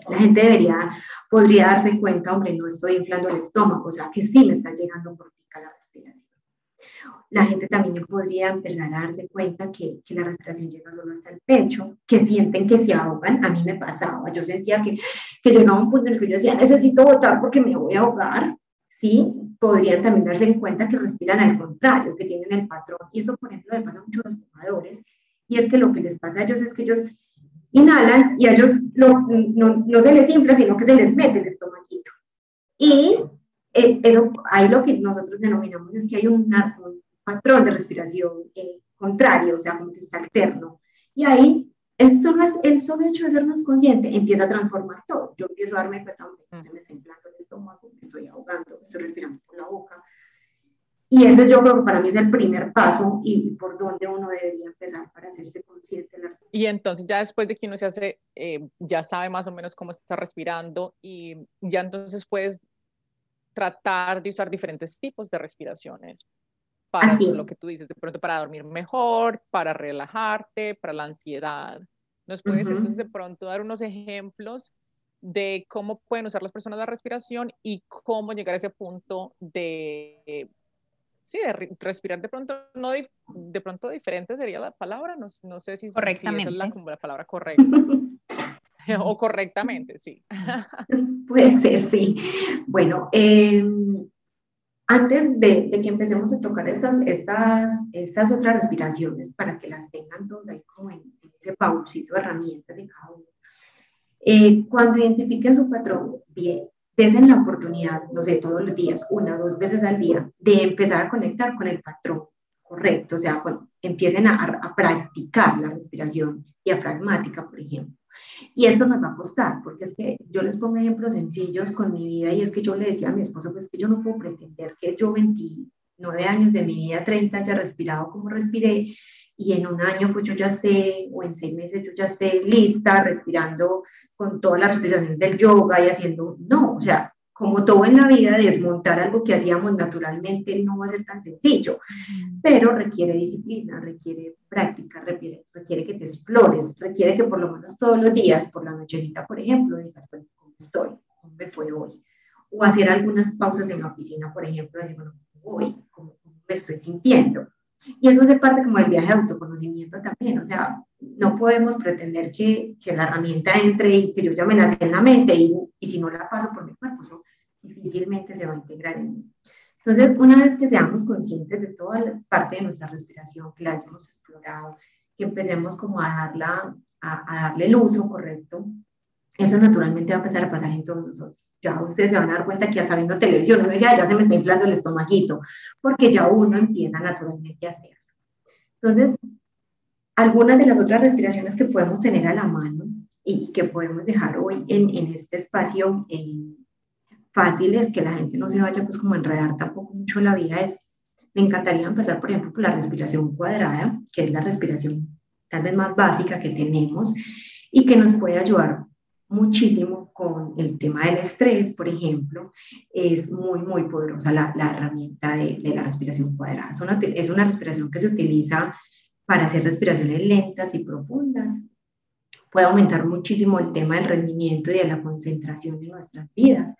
La gente debería, podría darse cuenta, hombre, no estoy inflando el estómago, o sea, que sí me está llegando por la respiración. La gente también podría empezar a darse cuenta que, que, la respiración llega solo hasta el pecho, que sienten que se ahogan. A mí me pasaba, yo sentía que, que llegaba un punto en el que yo decía, necesito votar porque me voy a ahogar. Sí, podrían también darse cuenta que respiran al contrario, que tienen el patrón. Y eso, por ejemplo, le pasa mucho a los fumadores. Y es que lo que les pasa a ellos es que ellos inhalan y a ellos no, no, se les infla, sino que se les mete el estomaguito. Y eh, eso, ahí lo que nosotros denominamos es que hay un, patrón de respiración eh, contrario, o sea, como que está alterno. Y ahí, el solo, el solo hecho de sernos conscientes empieza a transformar todo. Yo empiezo a darme cuenta, que se me está inflando el estómago, me estoy ahogando, estoy respirando por la boca, y ese yo creo que para mí es el primer paso y por donde uno debería empezar para hacerse consciente de la Y entonces ya después de que uno se hace, eh, ya sabe más o menos cómo está respirando y ya entonces puedes tratar de usar diferentes tipos de respiraciones para lo que tú dices, de pronto para dormir mejor, para relajarte, para la ansiedad. ¿Nos puedes entonces de pronto dar unos ejemplos de cómo pueden usar las personas la respiración y cómo llegar a ese punto de sí, de respirar de pronto, no de, pronto diferente sería la palabra, no, no sé si, correctamente. es la, como la palabra correcta. o correctamente, sí. Puede ser, sí. Bueno, em, antes de, que empecemos a tocar estas, estas, estas otras respiraciones, para que las tengan todos ahí como en, ese pausito de herramientas de cada uno, eh, cuando identifiquen su patrón, bien, desen la oportunidad, no sé, todos los días, una o dos veces al día, de empezar a conectar con el patrón correcto, o sea, cuando empiecen a, a practicar la respiración diafragmática, por ejemplo. Y esto nos va a costar, porque es que yo les pongo ejemplos sencillos con mi vida y es que yo le decía a mi esposo, pues que yo no puedo pretender que yo 29 años de mi vida, 30, haya respirado como respiré y en un año pues yo ya esté, o en seis meses yo ya esté lista, respirando con todas las respiraciones del yoga y haciendo, no, o sea, como todo en la vida, desmontar algo que hacíamos naturalmente no va a ser tan sencillo, pero requiere disciplina, requiere práctica, requiere, requiere que te explores, requiere que por lo menos todos los días, por la nochecita, por ejemplo, digas, bueno, ¿cómo estoy? ¿Cómo me fue hoy? O hacer algunas pausas en la oficina, por ejemplo, decir, bueno, ¿cómo voy? ¿Cómo, cómo me estoy sintiendo? Y eso hace parte como del viaje de autoconocimiento también, o sea, no podemos pretender que, que la herramienta entre y que yo ya me la sé en la mente y, y si no la paso por mi cuerpo, eso difícilmente se va a integrar en mí. Entonces, una vez que seamos conscientes de toda la parte de nuestra respiración, que la hayamos explorado, que empecemos como a, darla, a, a darle el uso correcto, eso naturalmente va a empezar a pasar en todos nosotros ya ustedes se van a dar cuenta que ya viendo televisión, uno dice, ya se me está inflando el estomaguito, porque ya uno empieza naturalmente a hacerlo. Entonces, algunas de las otras respiraciones que podemos tener a la mano y, que podemos dejar hoy en, en este espacio eh, fácil es que la gente no se vaya pues como a enredar tampoco mucho la vida es, me encantaría empezar por ejemplo por la respiración cuadrada, que es la respiración tal vez más básica que tenemos y que nos puede ayudar muchísimo con el tema del estrés, por ejemplo, es muy, muy poderosa la, la herramienta de, la respiración cuadrada. Es una, es una respiración que se utiliza para hacer respiraciones lentas y profundas. Puede aumentar muchísimo el tema del rendimiento y de la concentración en nuestras vidas.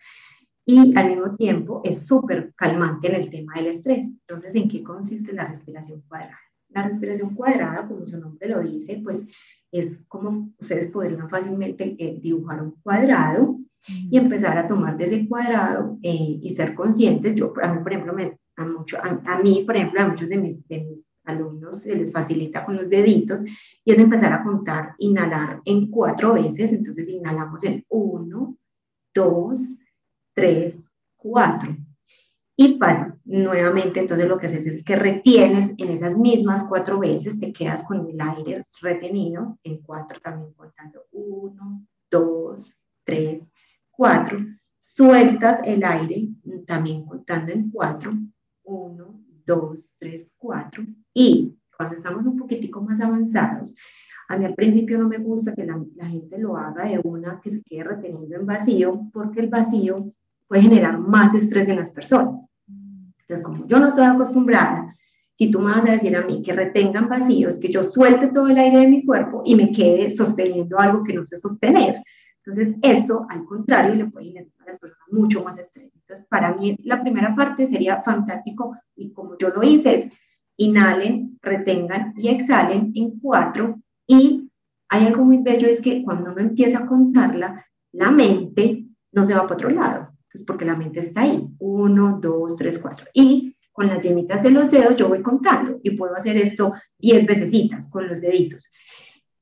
Y al mismo tiempo es súper calmante en el tema del estrés. Entonces, ¿en qué consiste la respiración cuadrada? La respiración cuadrada, como su nombre lo dice, pues es como ustedes podrían fácilmente eh, dibujar un cuadrado y empezar a tomar de ese cuadrado eh, y ser conscientes. Yo, a mí, por ejemplo, me, a, mucho, a, mí, por ejemplo, a muchos de mis, de mis alumnos se les facilita con los deditos y es empezar a contar, inhalar en cuatro veces. Entonces, inhalamos en uno, dos, tres, cuatro y pasa nuevamente, entonces lo que haces es que retienes en esas mismas cuatro veces, te quedas con el aire retenido en cuatro también contando uno, dos, tres, cuatro, sueltas el aire también contando en cuatro, dos, tres, cuatro. Y cuando estamos un poquitico más avanzados, a mí al principio no me gusta que la, la, gente lo haga de una que se quede reteniendo en vacío, porque el vacío puede generar más estrés en las personas. Entonces, como yo no estoy acostumbrada, si tú me vas a decir a mí que retengan vacíos, que yo suelte todo el aire de mi cuerpo y me quede sosteniendo algo que no sé sostener. Entonces, esto, al contrario, le puede generar a las personas mucho más estrés. Entonces, para mí, la primera parte sería fantástico y como yo lo hice es inhalen, retengan y exhalen en cuatro y hay algo muy bello, es que cuando uno empieza a contarla, la mente no se va para otro lado, entonces porque la mente está ahí, uno, dos, tres, cuatro. Y con las yemitas de los dedos yo voy contando y puedo hacer esto diez veces con los deditos.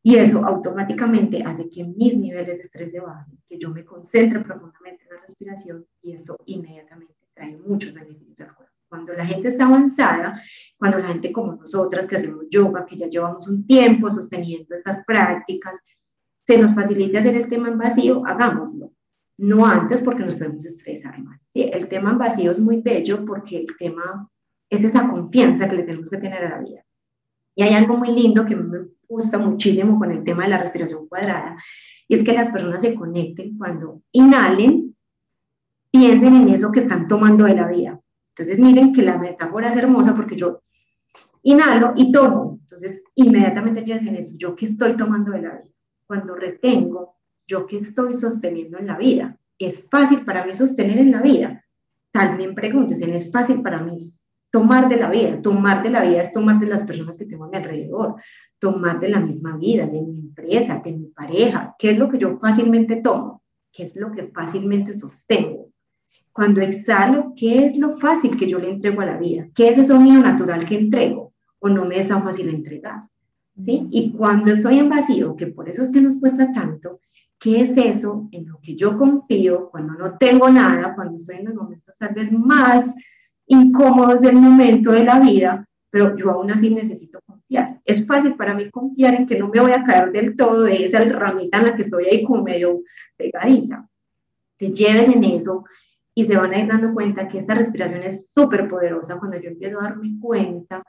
Y eso automáticamente hace que mis niveles de estrés se bajen, que yo me concentre profundamente en la respiración y esto inmediatamente trae muchos beneficios al cuerpo. Cuando la gente está avanzada, cuando la gente como nosotras que hacemos yoga, que ya llevamos un tiempo sosteniendo estas prácticas, se nos facilita hacer el tema en vacío, hagámoslo. No antes porque nos podemos estresar más. ¿sí? El tema en vacío es muy bello porque el tema es esa confianza que le tenemos que tener a la vida. Y hay algo muy lindo que me gusta muchísimo con el tema de la respiración cuadrada, y es que las personas se conecten cuando inhalen, piensen en eso que están tomando de la vida. Entonces miren que la metáfora es hermosa porque yo inhalo y tomo. Entonces inmediatamente ya en eso, yo que estoy tomando de la vida. Cuando retengo, yo que estoy sosteniendo en la vida. Es fácil para mí sostener en la vida. También pregúntense, ¿es fácil para mí tomar de la vida? Tomar de la vida es tomar de las personas que tengo a mi alrededor, tomar de la misma vida, de mi empresa, de mi pareja. ¿Qué es lo que yo fácilmente tomo? ¿Qué es lo que fácilmente sostengo? Cuando exhalo, ¿qué es lo fácil que yo le entrego a la vida? ¿Qué es ese sonido natural que entrego? ¿O no me es tan fácil entregar? ¿Sí? Y cuando estoy en vacío, que por eso es que nos cuesta tanto, ¿qué es eso en lo que yo confío cuando no tengo nada, cuando estoy en los momentos tal vez más incómodos del momento de la vida, pero yo aún así necesito confiar. Es fácil para mí confiar en que no me voy a caer del todo de esa ramita en la que estoy ahí como medio pegadita. Entonces lleves en eso y se van a ir dando cuenta que esta respiración es súper poderosa cuando yo empiezo a darme cuenta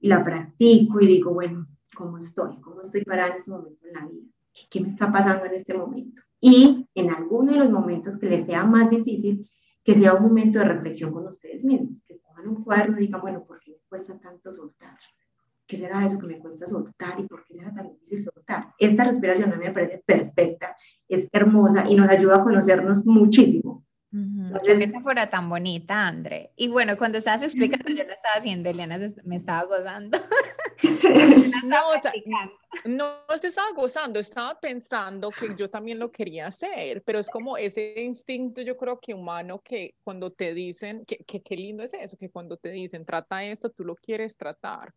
y la practico y digo, bueno, ¿cómo estoy? ¿Cómo estoy parada en este momento en la vida? ¿Qué, me está pasando en este momento? Y en alguno de los momentos que les sea más difícil, que sea un momento de reflexión con ustedes mismos, que pongan un cuaderno y digan, bueno, ¿por qué me cuesta tanto soltar? ¿Qué será eso que me cuesta soltar y por qué será tan difícil soltar? Esta respiración a mí me parece perfecta, es hermosa y nos ayuda a conocernos muchísimo. Qué metáfora tan bonita, André. Y bueno, cuando estabas explicando, yo la estaba haciendo, Eliana me estaba gozando. no, no te estaba gozando, estaba pensando que yo también lo quería hacer, pero es como ese instinto, yo creo que humano, que cuando te dicen, que, que qué lindo es eso, que cuando te dicen, trata esto, tú lo quieres tratar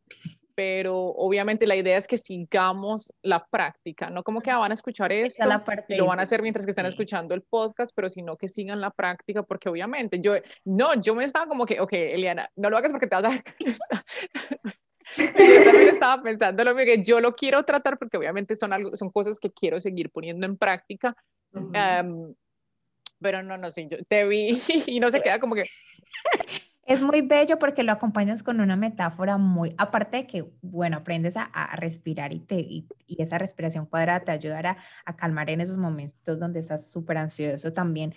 pero obviamente la idea es que sigamos la práctica, no como que van a escuchar esto, lo van a hacer mientras que están escuchando el podcast, pero sino que sigan la práctica, porque obviamente yo, no, yo me estaba como que, ok, Eliana, no lo hagas porque te vas a... yo también estaba pensando lo que yo lo quiero tratar porque obviamente son, algo, son cosas que quiero seguir poniendo en práctica. pero no, no sé, yo te vi y no se queda como que... Es muy bello porque lo acompañas con una metáfora muy, aparte de que, bueno, aprendes a, respirar y, te, y, esa respiración cuadrada te ayudará a, calmar en esos momentos donde estás súper ansioso también.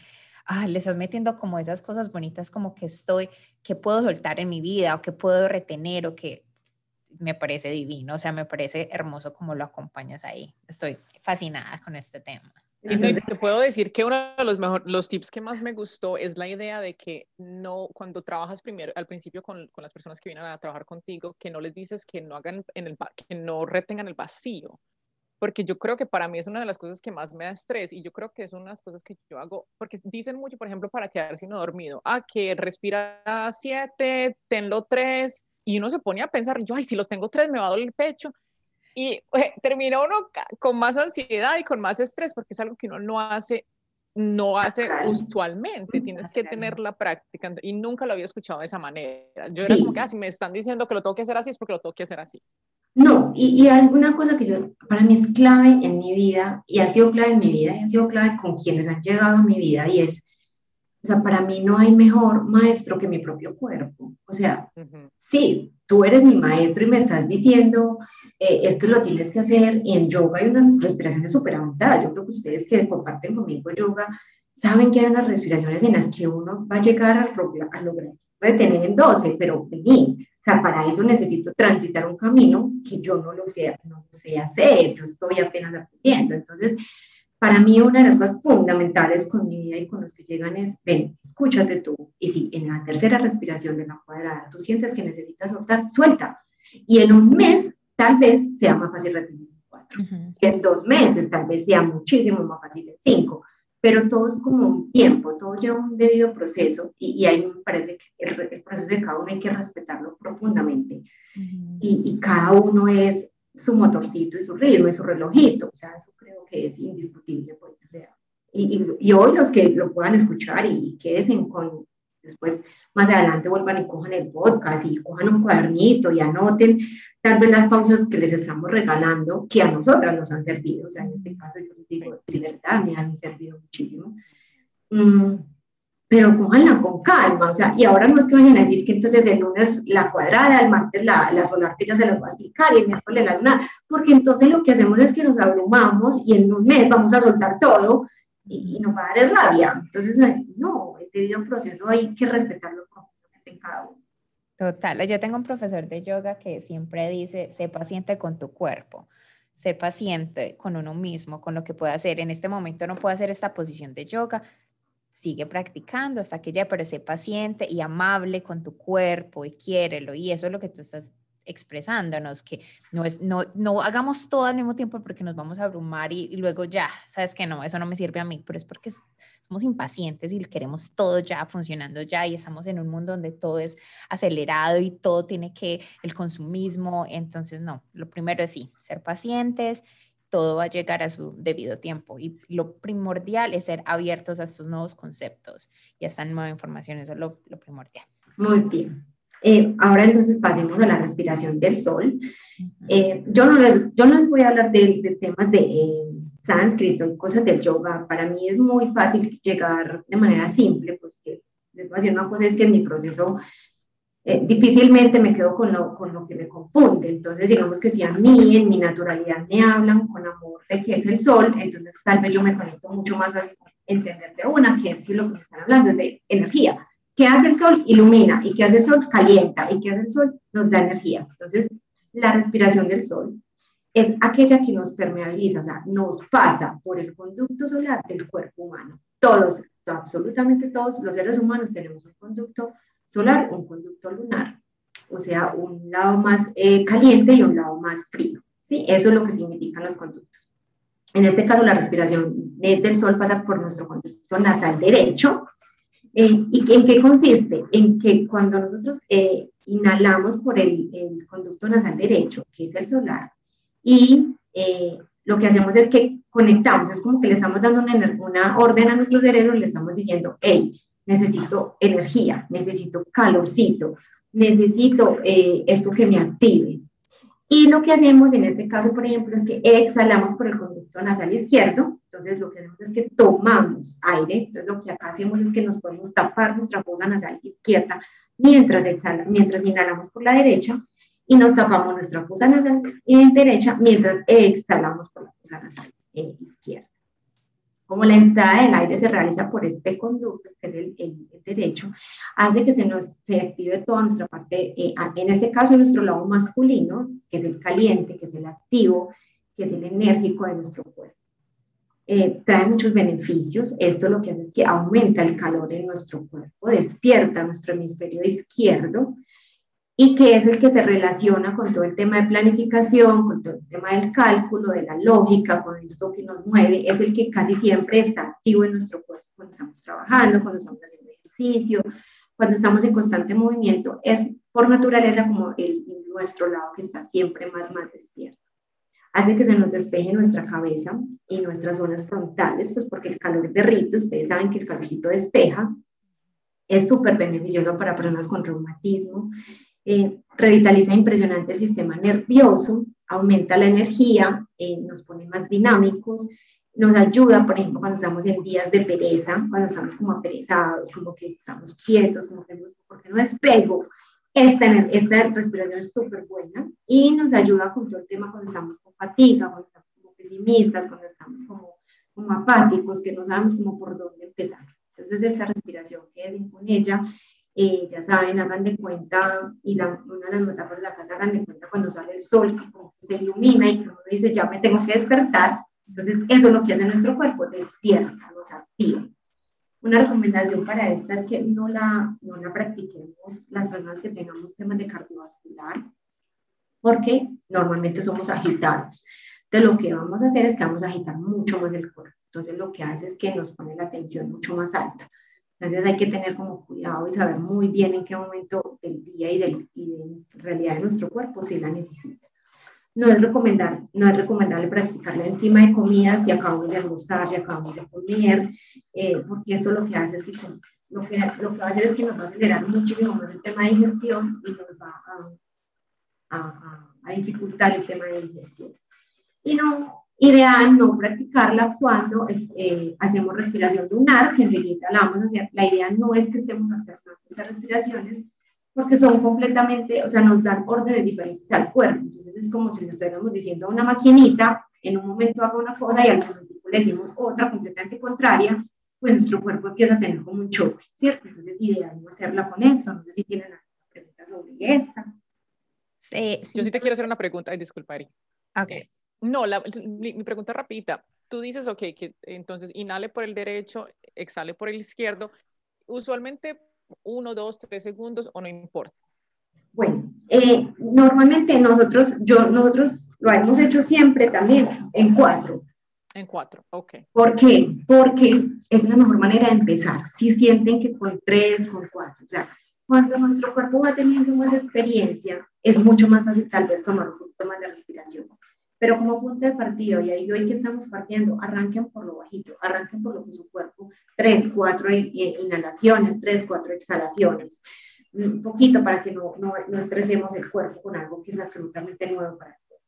Ah, le estás metiendo como esas cosas bonitas como que estoy, que puedo soltar en mi vida o que puedo retener o que me parece divino, o sea, me parece hermoso como lo acompañas ahí. Estoy fascinada con este tema. Y te, puedo decir que uno de los mejores, los tips que más me gustó es la idea de que no, cuando trabajas primero, al principio con, con las personas que vienen a trabajar contigo, que no les dices que no hagan en el, que no retengan el vacío, porque yo creo que para mí es una de las cosas que más me da estrés y yo creo que es una de las cosas que yo hago, porque dicen mucho, por ejemplo, para quedarse no dormido, ah, que respira siete, tenlo tres, y uno se pone a pensar, yo, ay, si lo tengo tres, me va a doler el pecho, y eh, termina uno con más ansiedad y con más estrés porque es algo que uno no hace no hace usualmente, tienes que tener la práctica y nunca lo había escuchado de esa manera. Yo era como que, ah, si me están diciendo que lo tengo que hacer así, es porque lo tengo que hacer así. No, y, y alguna cosa que yo, para mí es clave en mi vida, y ha sido clave en mi vida, y ha sido clave con quienes han llegado a mi vida, y es, O sea, para mí no hay mejor maestro que mi propio cuerpo. O sea, sí, tú eres mi maestro y me estás diciendo, eh, es que lo tienes que hacer. Y en yoga hay unas respiraciones súper avanzadas. Yo creo que ustedes que comparten conmigo yoga saben que hay unas respiraciones en las que uno va a llegar a, a lograr retener en 12, pero vení. O sea, para eso necesito transitar un camino que yo no lo sé, no lo sé hacer, yo estoy apenas aprendiendo. Entonces, para mí una de las cosas fundamentales con mi vida y con los que llegan es, ven, escúchate tú. Y si en la tercera respiración de la cuadrada tú sientes que necesitas soltar, suelta. Y en un mes tal vez sea más fácil retener cuatro. En dos meses tal vez sea muchísimo más fácil en cinco. Pero todo es como un tiempo, todo lleva un debido proceso y, ahí me parece que el, proceso de cada uno hay que respetarlo profundamente. y, y cada uno es su motorcito y su ritmo y su relojito, o sea, eso creo que es indiscutible, pues, o sea, y, y, hoy los que lo puedan escuchar y, queden con, después más adelante vuelvan y cojan el podcast y cojan un cuadernito y anoten tal vez las pausas que les estamos regalando, que a nosotras nos han servido, o sea, en este caso yo les digo, de verdad, me han servido muchísimo. Mm, pero cójanla con calma, o sea, y ahora no es que vayan a decir que entonces el lunes la cuadrada, el martes la, la solar, que ya se las va a explicar, y el miércoles la lunar, porque entonces lo que hacemos es que nos abrumamos y en un mes vamos a soltar todo y, nos va a dar rabia. Entonces, no, debido proceso hay que respetarlo profundamente en cada uno. Total, yo tengo un profesor de yoga que siempre dice, sé paciente con tu cuerpo ser paciente con uno mismo, con lo que puede hacer. En este momento no puedo hacer esta posición de yoga, sigue practicando hasta que ya, pero sé paciente y amable con tu cuerpo y quiérelo. Y eso es lo que tú estás expresándonos, que no, es, no, no hagamos todo al mismo tiempo porque nos vamos a abrumar y, luego ya, sabes que no, eso no me sirve a mí, pero es porque somos impacientes y queremos todo ya funcionando ya y estamos en un mundo donde todo es acelerado y todo tiene que, el consumismo, entonces no, lo primero es sí, ser pacientes todo va a llegar a su debido tiempo. Y lo primordial es ser abiertos a estos nuevos conceptos y a esta nueva información. Eso es lo, primordial. Muy bien. Eh, ahora entonces pasemos a la respiración del sol. Eh, yo, no les, yo no les voy a hablar de, temas de eh, sánscrito y cosas del yoga. Para mí es muy fácil llegar de manera simple, pues les voy a decir una cosa, es que en mi proceso eh, difícilmente me quedo con lo, con lo que me confunde. Entonces, digamos que si a mí en mi naturalidad me hablan con amor de qué es el sol, entonces tal vez yo me conecto mucho más fácil entender de una, que es que lo que me están hablando es de energía. ¿Qué hace el sol? Ilumina. ¿Y qué hace el sol? Calienta. ¿Y qué hace el sol? Nos da energía. Entonces, la respiración del sol es aquella que nos permeabiliza, o sea, nos pasa por el conducto solar del cuerpo humano. Todos, absolutamente todos los seres humanos tenemos un conducto solar, un conducto lunar, o sea, un lado más eh, caliente y un lado más frío. ¿sí? Eso es lo que significan los conductos. En este caso, la respiración del sol pasa por nuestro conducto nasal derecho. Eh, ¿Y en qué consiste? En que cuando nosotros eh, inhalamos por el, el, conducto nasal derecho, que es el solar, y lo que hacemos es que conectamos, es como que le estamos dando una, una orden a nuestro cerebro le estamos diciendo, hey, necesito energía, necesito calorcito, necesito eh, esto que me active. Y lo que hacemos en este caso, por ejemplo, es que exhalamos por el conducto nasal izquierdo. Entonces, lo que hacemos es que tomamos aire. Entonces, lo que acá hacemos es que nos podemos tapar nuestra fosa nasal izquierda mientras, exhala, mientras inhalamos por la derecha y nos tapamos nuestra fosa nasal derecha mientras exhalamos por la fosa nasal izquierda como la entrada del aire se realiza por este conducto, que es el, derecho, hace que se nos se active toda nuestra parte, eh, en este caso nuestro lado masculino, que es el caliente, que es el activo, que es el enérgico de nuestro cuerpo. Eh, trae muchos beneficios. Esto lo que hace es que aumenta el calor en nuestro cuerpo, despierta nuestro hemisferio izquierdo, y que es el que se relaciona con todo el tema de planificación, con todo el tema del cálculo, de la lógica, con esto que nos mueve, es el que casi siempre está activo en nuestro cuerpo cuando estamos trabajando, cuando estamos haciendo ejercicio, cuando estamos en constante movimiento, es por naturaleza como el, nuestro lado que está siempre más, más despierto. Hace que se nos despeje nuestra cabeza y nuestras zonas frontales, pues porque el calor derrite, ustedes saben que el calorcito despeja, es súper beneficioso para personas con reumatismo, eh, revitaliza impresionante el sistema nervioso, aumenta la energía, eh, nos pone más dinámicos, nos ayuda, por ejemplo, cuando estamos en días de pereza, cuando estamos como aperezados, como que estamos quietos, como que porque no despego. Esta, esta respiración es súper buena y nos ayuda con todo el tema cuando estamos con fatiga, cuando estamos como pesimistas, cuando estamos como, como apáticos, que no sabemos cómo por dónde empezar. Entonces, esta respiración que con ella, eh, ya saben, hagan de cuenta, y la, una de las metáforas de la casa, hagan de cuenta cuando sale el sol, que como que se ilumina y que uno dice, ya me tengo que despertar. Entonces, eso es lo que hace nuestro cuerpo, despierta, nos activa. Una recomendación para esta es que no la, no la practiquemos las personas que tengamos temas de cardiovascular, porque normalmente somos agitados. Entonces, lo que vamos a hacer es que vamos a agitar mucho más el cuerpo. Entonces lo que hace es que nos pone la tensión mucho más alta. Entonces hay que tener como cuidado y saber muy bien en qué momento del día y, del, y de realidad de nuestro cuerpo si la necesita. No es, recomendar, no es recomendable practicarla encima de comida si acabamos de almorzar, si acabamos de comer, eh, porque esto lo que hace es que lo que, lo que va a hacer es que nos va a acelerar muchísimo más el tema de digestión y nos va a, a, a dificultar el tema de digestión. Y no, Ideal no practicarla cuando eh, hacemos respiración lunar, que enseguida la vamos a hacer. La idea no es que estemos alternando esas respiraciones, porque son completamente, o sea, nos dan órdenes diferentes al cuerpo. Entonces es como si le estuviéramos diciendo a una maquinita, en un momento haga una cosa y al momento le decimos otra completamente contraria, pues nuestro cuerpo empieza a tener como un choque, ¿cierto? Entonces ideal no hacerla con esto. No sé si tienen alguna pregunta sobre esta. Sí, Yo sí te quiero hacer una pregunta, disculpa, Eri. Ok. No, mi, pregunta rapidita. Tú dices, ok, que entonces inhale por el derecho, exhale por el izquierdo. Usualmente uno, dos, tres segundos o no importa. Bueno, eh, normalmente nosotros, yo, nosotros lo hemos hecho siempre también en cuatro. En cuatro, ok. ¿Por qué? Porque es la mejor manera de empezar. Si sienten que con tres, con cuatro, o sea, cuando nuestro cuerpo va teniendo más experiencia, es mucho más fácil tal vez tomar un poquito más de respiraciones. Pero como punto de partido, y ahí hoy que estamos partiendo, arranquen por lo bajito, arranquen por lo que su cuerpo, tres, cuatro inhalaciones, tres, cuatro exhalaciones, un poquito para que no, no, no estresemos el cuerpo con algo que es absolutamente nuevo para el cuerpo.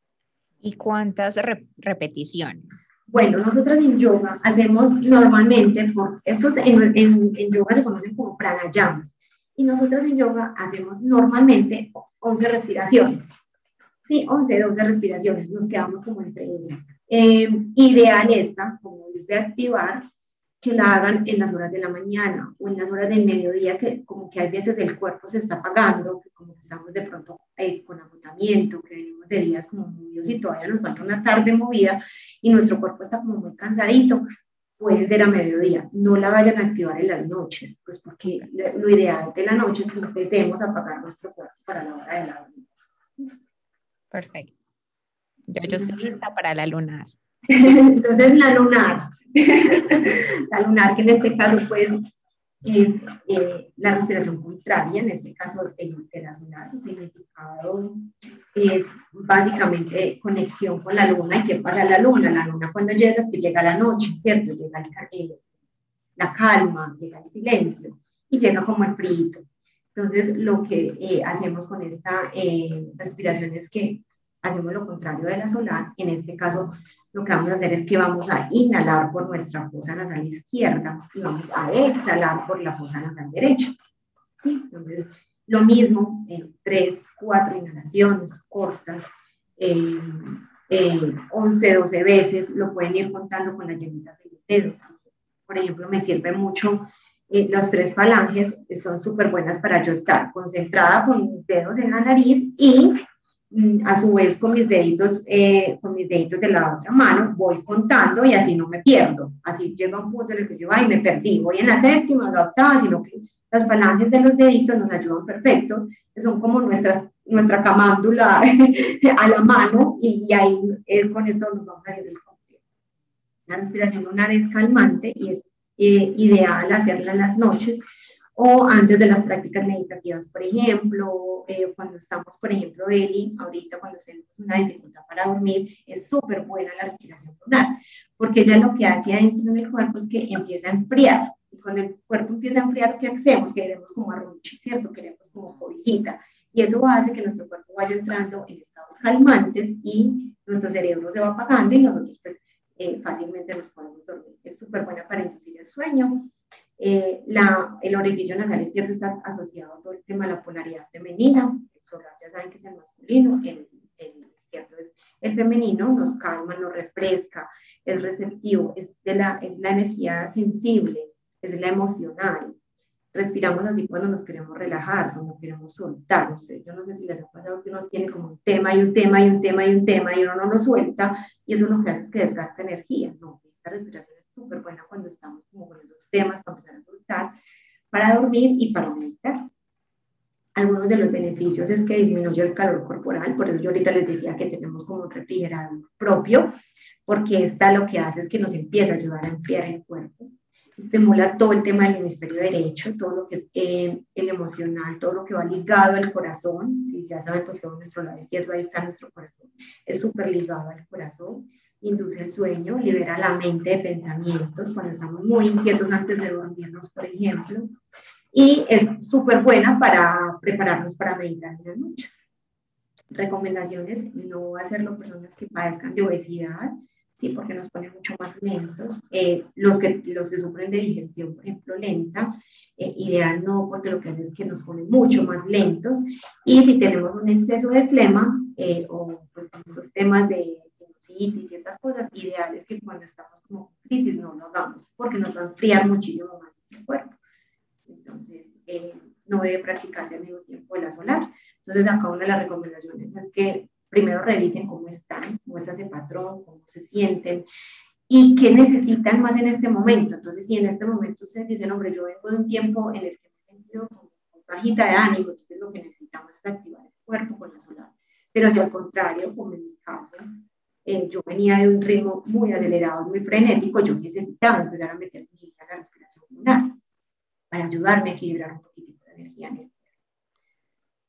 ¿Y cuántas repeticiones? Bueno, nosotras en yoga hacemos normalmente, por, estos en, en, en yoga se conocen como pranayamas, y nosotras en yoga hacemos normalmente 11 respiraciones. Sí, 11, 12 respiraciones, nos quedamos como entre esas. Eh, ideal esta, como es de activar, que la hagan en las horas de la mañana o en las horas del mediodía, que como que hay veces el cuerpo se está apagando, que como que estamos de pronto eh, con agotamiento, que venimos de días como movidos y todavía nos falta una tarde movida y nuestro cuerpo está como muy cansadito, puede ser a mediodía. No la vayan a activar en las noches, pues porque lo ideal de la noche es que empecemos a apagar nuestro cuerpo para la hora de la Perfecto. Yo, yo estoy lista para la lunar. Entonces, la lunar. la lunar, que en este caso, pues, es eh, la respiración contraria, en este caso la lunar, su significado es básicamente conexión con la luna. ¿Y qué para la luna? La luna cuando llega es que llega la noche, ¿cierto? Llega el, la calma, llega el silencio y llega como el frío. Entonces, lo que eh, hacemos con esta eh, respiración es que hacemos lo contrario de la solar. En este caso, lo que vamos a hacer es que vamos a inhalar por nuestra fosa nasal izquierda y vamos a exhalar por la fosa nasal derecha. ¿Sí? Entonces, lo mismo, en tres, cuatro inhalaciones cortas, eh, 11, 12 veces, lo pueden ir contando con las yemitas de los dedos. Por ejemplo, me sirve mucho eh, los tres falanges son súper buenas para yo estar concentrada con mis dedos en la nariz y a su vez con mis deditos, eh, con mis deditos de la otra mano, voy contando y así no me pierdo. Así llega un punto en el que yo, ay, me perdí, voy en la séptima, la octava, sino que las falanges de los deditos nos ayudan perfecto, son como nuestras, nuestra camándula a la mano y, ahí eh, con eso nos vamos a hacer el La respiración lunar es calmante y es eh, ideal hacerla en las noches o antes de las prácticas meditativas, por ejemplo, eh, cuando estamos, por ejemplo, Eli, ahorita cuando tenemos una dificultad para dormir, es súper buena la respiración lunar, porque ella lo que hace adentro del cuerpo es que empieza a enfriar, y cuando el cuerpo empieza a enfriar, ¿qué hacemos? Queremos como arrunche, ¿cierto? Queremos como cobijita, y eso hace que nuestro cuerpo vaya entrando en estados calmantes y nuestro cerebro se va apagando y nosotros pues eh, fácilmente nos podemos dormir. Es súper buena para inducir el sueño. Eh, la, el orificio nasal izquierdo está asociado a todo el tema de la polaridad femenina. El solar ya saben que es el masculino, el, el izquierdo es el femenino, nos calma, nos refresca, es receptivo, es, de la, es la energía sensible, es la emocional. Respiramos así cuando nos queremos relajar, cuando queremos soltar. No sé, yo no sé si les ha pasado que uno tiene como un tema y un tema y un tema y un tema y uno no lo suelta y eso lo que hace es que desgasta energía. No, esta respiración es súper buena cuando estamos como con los temas para empezar a soltar, para dormir y para meditar. Algunos de los beneficios es que disminuye el calor corporal, por eso yo ahorita les decía que tenemos como un refrigerador propio, porque esta lo que hace es que nos empieza a ayudar a enfriar el cuerpo estimula todo el tema del hemisferio derecho, todo lo que es eh, el emocional, todo lo que va ligado al corazón. Si ya saben, pues que a nuestro lado izquierdo ahí está nuestro corazón. Es súper ligado al corazón, induce el sueño, libera la mente de pensamientos cuando estamos muy inquietos antes de dormirnos, por ejemplo. Y es súper buena para prepararnos para meditar en las noches. Recomendaciones, no hacerlo personas que padezcan de obesidad, ¿sí? porque nos pone mucho más lentos. Eh, los, que, los que sufren de digestión, por ejemplo, lenta, eh, ideal no, porque lo que hace es que nos pone mucho más lentos. Y si tenemos un exceso de flema eh, o pues esos temas de sinusitis y estas cosas, ideal es que cuando estamos como crisis no lo hagamos, porque nos va a enfriar muchísimo más nuestro cuerpo. Entonces, no debe practicarse al mismo tiempo de la solar. Entonces, acá una de las recomendaciones es que primero revisen cómo están, cómo está ese patrón, cómo se sienten y qué necesitan más en este momento. Entonces, si en este momento ustedes dicen, hombre, yo vengo de un tiempo en el que me he sentido con, bajita de ánimo, entonces lo que necesitamos es activar el cuerpo con la solar. Pero si al contrario, como en mi caso, eh, yo venía de un ritmo muy acelerado, muy frenético, yo necesitaba empezar a meter energía en la respiración pulmonar para ayudarme a equilibrar un poquito de energía en el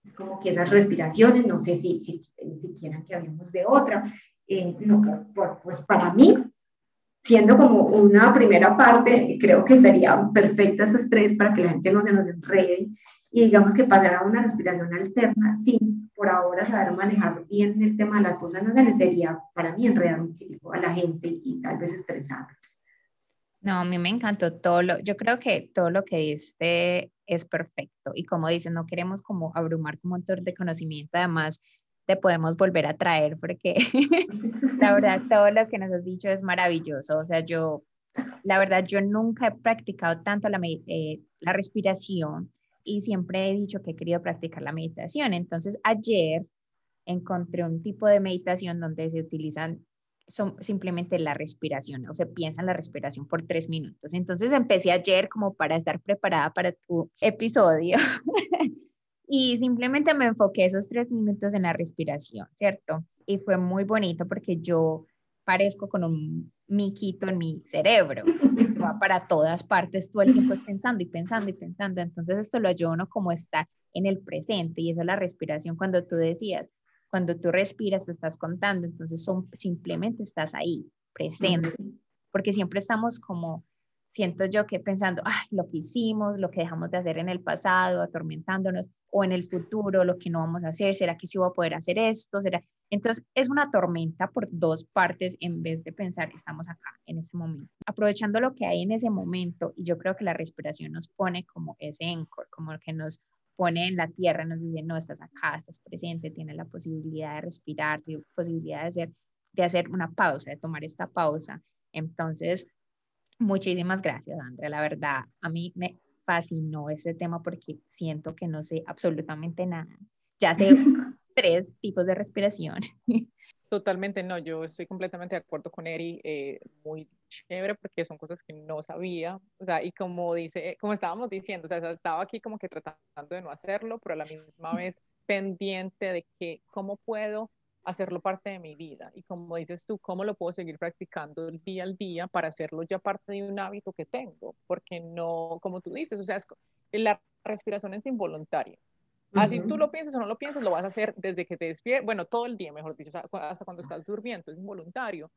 es como que esas respiraciones, no sé si, si, si quieran que hablemos de otra, eh, no, pues para mí, siendo como una primera parte, creo que estarían perfectas esas tres para que la gente no se nos enrede y digamos que pasara a una respiración alterna sin por ahora saber manejar bien el tema de las cosas nasales sería para mí enredar un poquito a la gente y tal vez estresarlos. No, a mí me encantó todo lo, yo creo que todo lo que diste es perfecto y como dices, no queremos como abrumar con un montón de conocimiento, además te podemos volver a traer porque la verdad todo lo que nos has dicho es maravilloso, o sea, yo, la verdad, yo nunca he practicado tanto la, eh, la respiración y siempre he dicho que he querido practicar la meditación, entonces ayer encontré un tipo de meditación donde se utilizan son simplemente la respiración, o se piensa en la respiración por tres minutos. Entonces empecé ayer como para estar preparada para tu episodio y simplemente me enfoqué esos tres minutos en la respiración, ¿cierto? Y fue muy bonito porque yo parezco con un miquito en mi cerebro, va para todas partes todo el tiempo pensando y pensando y pensando. Entonces esto lo ayuda uno como estar en el presente y eso es la respiración cuando tú decías, cuando tú respiras, te estás contando, entonces son, simplemente estás ahí, presente, porque siempre estamos como, siento yo que pensando, ay, lo que hicimos, lo que dejamos de hacer en el pasado, atormentándonos, o en el futuro, lo que no vamos a hacer, ¿será que sí voy a poder hacer esto? ¿Será? Entonces es una tormenta por dos partes en vez de pensar estamos acá en ese momento. Aprovechando lo que hay en ese momento, y yo creo que la respiración nos pone como ese encore, como que nos pone en la tierra, nos dice, no, estás acá, estás presente, tienes la posibilidad de respirar, tienes posibilidad de hacer, de hacer una pausa, de tomar esta pausa. Entonces, muchísimas gracias, Andrea. La verdad, a mí me fascinó ese tema porque siento que no sé absolutamente nada. Ya sé tres tipos de respiración. Totalmente, no, yo estoy completamente de acuerdo con Eri, eh, muy chévere porque son cosas que no sabía, o sea, y como dice, como estábamos diciendo, o sea, estaba aquí como que tratando de no hacerlo, pero a la misma vez pendiente de que cómo puedo hacerlo parte de mi vida. Y como dices tú, cómo lo puedo seguir practicando el día al día para hacerlo ya parte de un hábito que tengo, porque no, como tú dices, o sea, es, la respiración es involuntaria, Así tú lo piensas o no lo piensas, lo vas a hacer desde que te despiertas, bueno, todo el día, mejor dicho, hasta cuando estás durmiendo, es involuntario.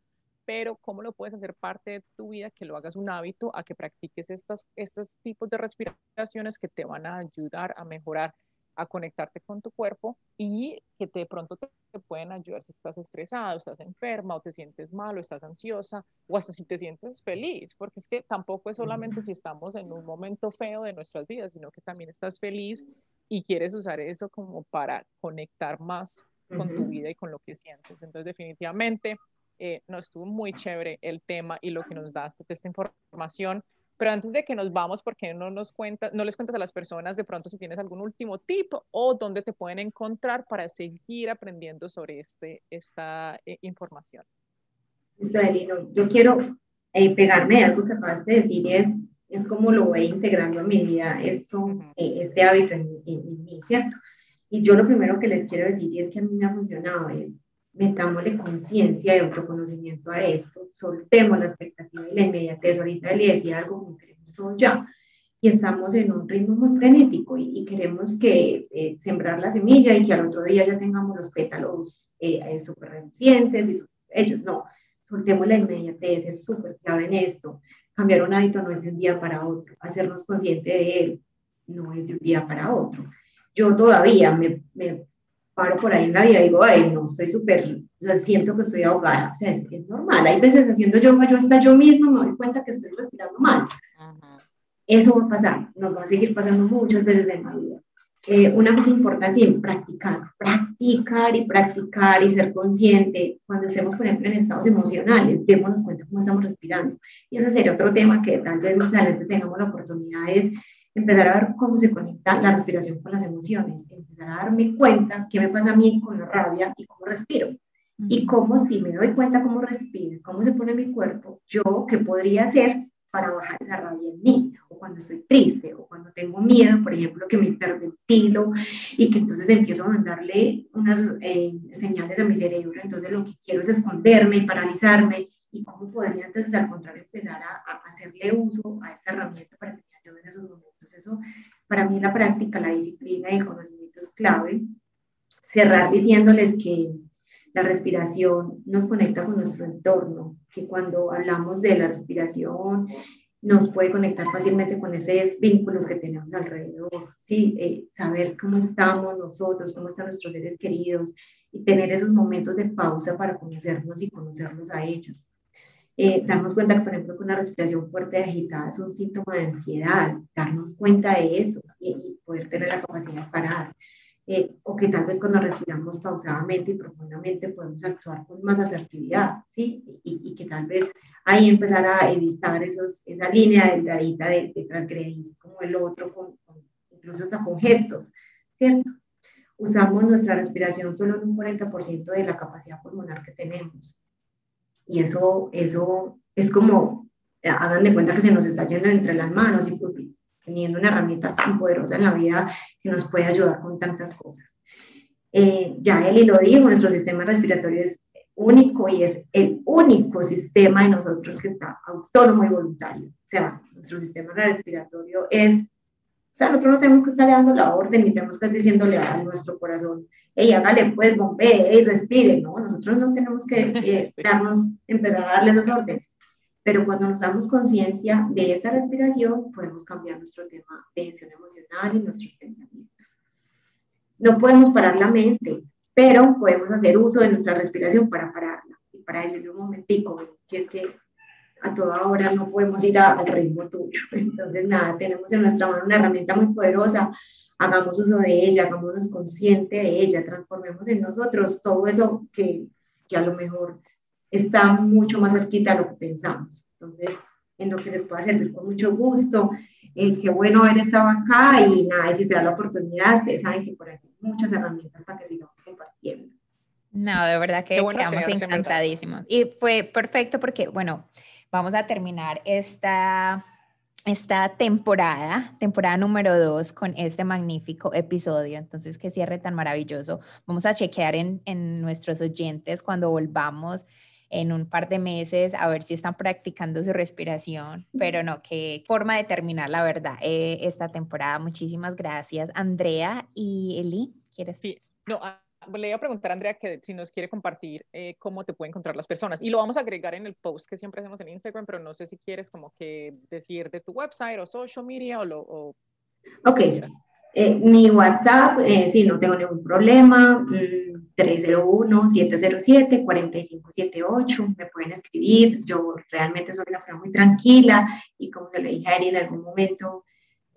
Pero ¿cómo lo puedes hacer parte de tu vida, que lo hagas un hábito, a que practiques estos, estos tipos de respiraciones que te van a ayudar a mejorar a conectarte con tu cuerpo y que de pronto te, pueden ayudar si estás estresado, estás enferma o te sientes mal o estás ansiosa o hasta si te sientes feliz, porque es que tampoco es solamente si estamos en un momento feo de nuestras vidas, sino que también estás feliz y quieres usar eso como para conectar más con tu vida y con lo que sientes. Entonces, definitivamente, eh, nos estuvo muy chévere el tema y lo que nos daste esta información. Pero antes de que nos vamos, ¿por qué no nos cuentas, no les cuentas a las personas de pronto si tienes algún último tip o dónde te pueden encontrar para seguir aprendiendo sobre este, esta eh, información? yo quiero eh, pegarme de algo que acabas de decir y es, es cómo lo voy integrando en mi vida, esto, eh, este hábito en, en mí, ¿cierto? Y yo lo primero que les quiero decir y es que a mí me ha funcionado es metámosle conciencia y autoconocimiento a esto, soltemos la expectativa y la inmediatez. Ahorita le decía algo como queremos todo ya. Y estamos en un ritmo muy frenético y, queremos que eh, sembrar la semilla y que al otro día ya tengamos los pétalos eh, eh súper relucientes y ellos. No, soltemos la inmediatez, es súper clave en esto. Cambiar un hábito no es de un día para otro, hacernos consciente de él no es de un día para otro. Yo todavía me, me paro por ahí en la vida y digo, ay, no, estoy súper, o sea, siento que estoy ahogada. O sea, es, es, normal. Hay veces haciendo yoga, yo hasta yo mismo me doy cuenta que estoy respirando mal. Eso va a pasar, nos va a seguir pasando muchas veces en la vida. Eh, una cosa importante es practicar, practicar y practicar y ser consciente cuando estemos, por ejemplo, en estados emocionales, démonos cuenta cómo estamos respirando. Y ese sería otro tema que tal vez más adelante tengamos la oportunidad es empezar a ver cómo se conecta la respiración con las emociones, empezar a darme cuenta qué me pasa a mí con la rabia y cómo respiro. Y cómo si me doy cuenta cómo respiro, cómo se pone mi cuerpo, yo qué podría hacer para bajar esa rabia en mí, o cuando estoy triste, o cuando tengo miedo, por ejemplo, que me hiperventilo y que entonces empiezo a mandarle unas eh, señales a mi cerebro, entonces lo que quiero es esconderme y paralizarme, y cómo podría entonces al contrario empezar a, a hacerle uso a esta herramienta para tener yo en esos momentos eso, para mí la práctica, la disciplina y el conocimiento es clave. Cerrar diciéndoles que la respiración nos conecta con nuestro entorno, que cuando hablamos de la respiración nos puede conectar fácilmente con esos vínculos que tenemos alrededor, ¿sí? Eh, saber cómo estamos nosotros, cómo están nuestros seres queridos y tener esos momentos de pausa para conocernos y conocerlos a ellos. Eh, darnos cuenta que, por ejemplo, que una respiración fuerte y agitada es un síntoma de ansiedad, darnos cuenta de eso y, poder tener la capacidad de parar. Eh, o que tal vez cuando respiramos pausadamente y profundamente podemos actuar con más asertividad, ¿sí? Y, y que tal vez ahí empezar a evitar esos, esa línea delgadita de, de transgredir como el otro, con, incluso hasta con gestos, ¿cierto? Usamos nuestra respiración solo en un 40% de la capacidad pulmonar que tenemos. Y eso, eso es como, hagan de cuenta que se nos está yendo entre las manos y pues, teniendo una herramienta tan poderosa en la vida que nos puede ayudar con tantas cosas. Eh, ya Eli lo dijo, nuestro sistema respiratorio es único y es el único sistema de nosotros que está autónomo y voluntario. O sea, nuestro sistema respiratorio es, o sea, nosotros no tenemos que estar dando la orden ni tenemos que estar diciéndole a nuestro corazón, hey, hágale pues, bombee, hey, respire, ¿no? Nosotros no tenemos que darnos, empezar a darle esas órdenes. Pero cuando nos damos conciencia de esa respiración, podemos cambiar nuestro tema de gestión emocional y nuestros pensamientos. No podemos parar la mente, pero podemos hacer uso de nuestra respiración para pararla y para decirle un momentico, que es que a toda hora no podemos ir al ritmo tuyo. Entonces, nada, tenemos en nuestra mano una herramienta muy poderosa hagamos uso de ella, hagámonos consciente de ella, transformemos en nosotros todo eso que, que, a lo mejor está mucho más cerquita de lo que pensamos. Entonces, en lo que les pueda servir con mucho gusto. Eh, qué bueno haber estado acá y nada, si se da la oportunidad, ustedes saben que por aquí hay muchas herramientas para que sigamos compartiendo. No, de verdad que quedamos encantadísimos. Y fue perfecto porque, bueno, vamos a terminar esta esta temporada, temporada número dos, con este magnífico episodio. Entonces, qué cierre tan maravilloso. Vamos a chequear en, en, nuestros oyentes cuando volvamos en un par de meses a ver si están practicando su respiración. Pero no, qué forma de terminar, la verdad, eh, esta temporada. Muchísimas gracias, Andrea y Eli. ¿Quieres? Sí, no, le iba a preguntar a Andrea que si nos quiere compartir eh, cómo te pueden encontrar las personas. Y lo vamos a agregar en el post que siempre hacemos en Instagram, pero no sé si quieres como que decir de tu website o social media o lo... ok. Eh, mi WhatsApp, eh, sí, no tengo ningún problema, 301-707-4578, mm, me pueden escribir, yo realmente soy una persona muy tranquila y como se le dije a Eri en algún momento,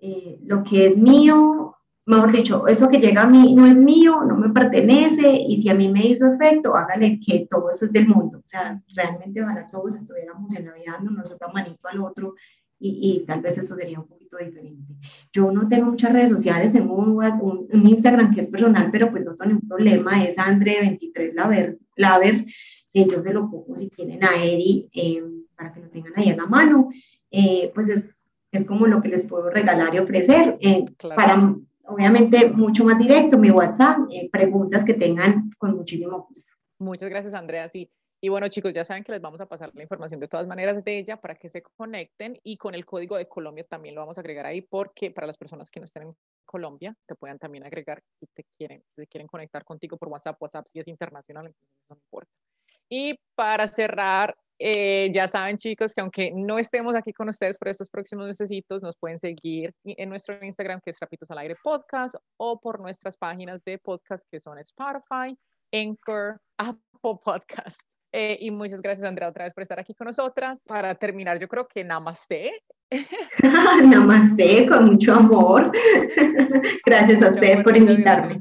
eh, lo que es mío, mejor dicho, eso que llega a mí no es mío, no me pertenece y si a mí me hizo efecto, hágale que todo esto es del mundo. O sea, realmente para todos estuviéramos en la vida dándonos otra manito al otro y, tal vez eso sería un poquito diferente. Yo no tengo muchas redes sociales, tengo un, un, Instagram que es personal, pero pues no tengo ningún problema, es Andre23 Laver, Laver eh, yo se lo pongo si tienen a Eri eh, para que lo tengan ahí a la mano, eh, pues es, es como lo que les puedo regalar y ofrecer. Para, obviamente, mucho más directo, mi WhatsApp, preguntas que tengan con muchísimo gusto. Muchas gracias, Andrea. Sí, y bueno, chicos, ya saben que les vamos a pasar la información de todas maneras de ella para que se conecten y con el código de Colombia también lo vamos a agregar ahí porque para las personas que no estén en Colombia te puedan también agregar si te quieren, si te quieren conectar contigo por WhatsApp, WhatsApp si es internacional, entonces eso no importa. Y para cerrar, eh, ya saben chicos que aunque no estemos aquí con ustedes por estos próximos necesitos, nos pueden seguir en nuestro Instagram que es Trapitos al Aire Podcast o por nuestras páginas de podcast que son Spotify, Anchor, Apple Podcast. Eh, y muchas gracias, Andrea, otra vez por estar aquí con nosotras. Para terminar, yo creo que namaste. namaste, con mucho amor. gracias a ustedes por invitarme.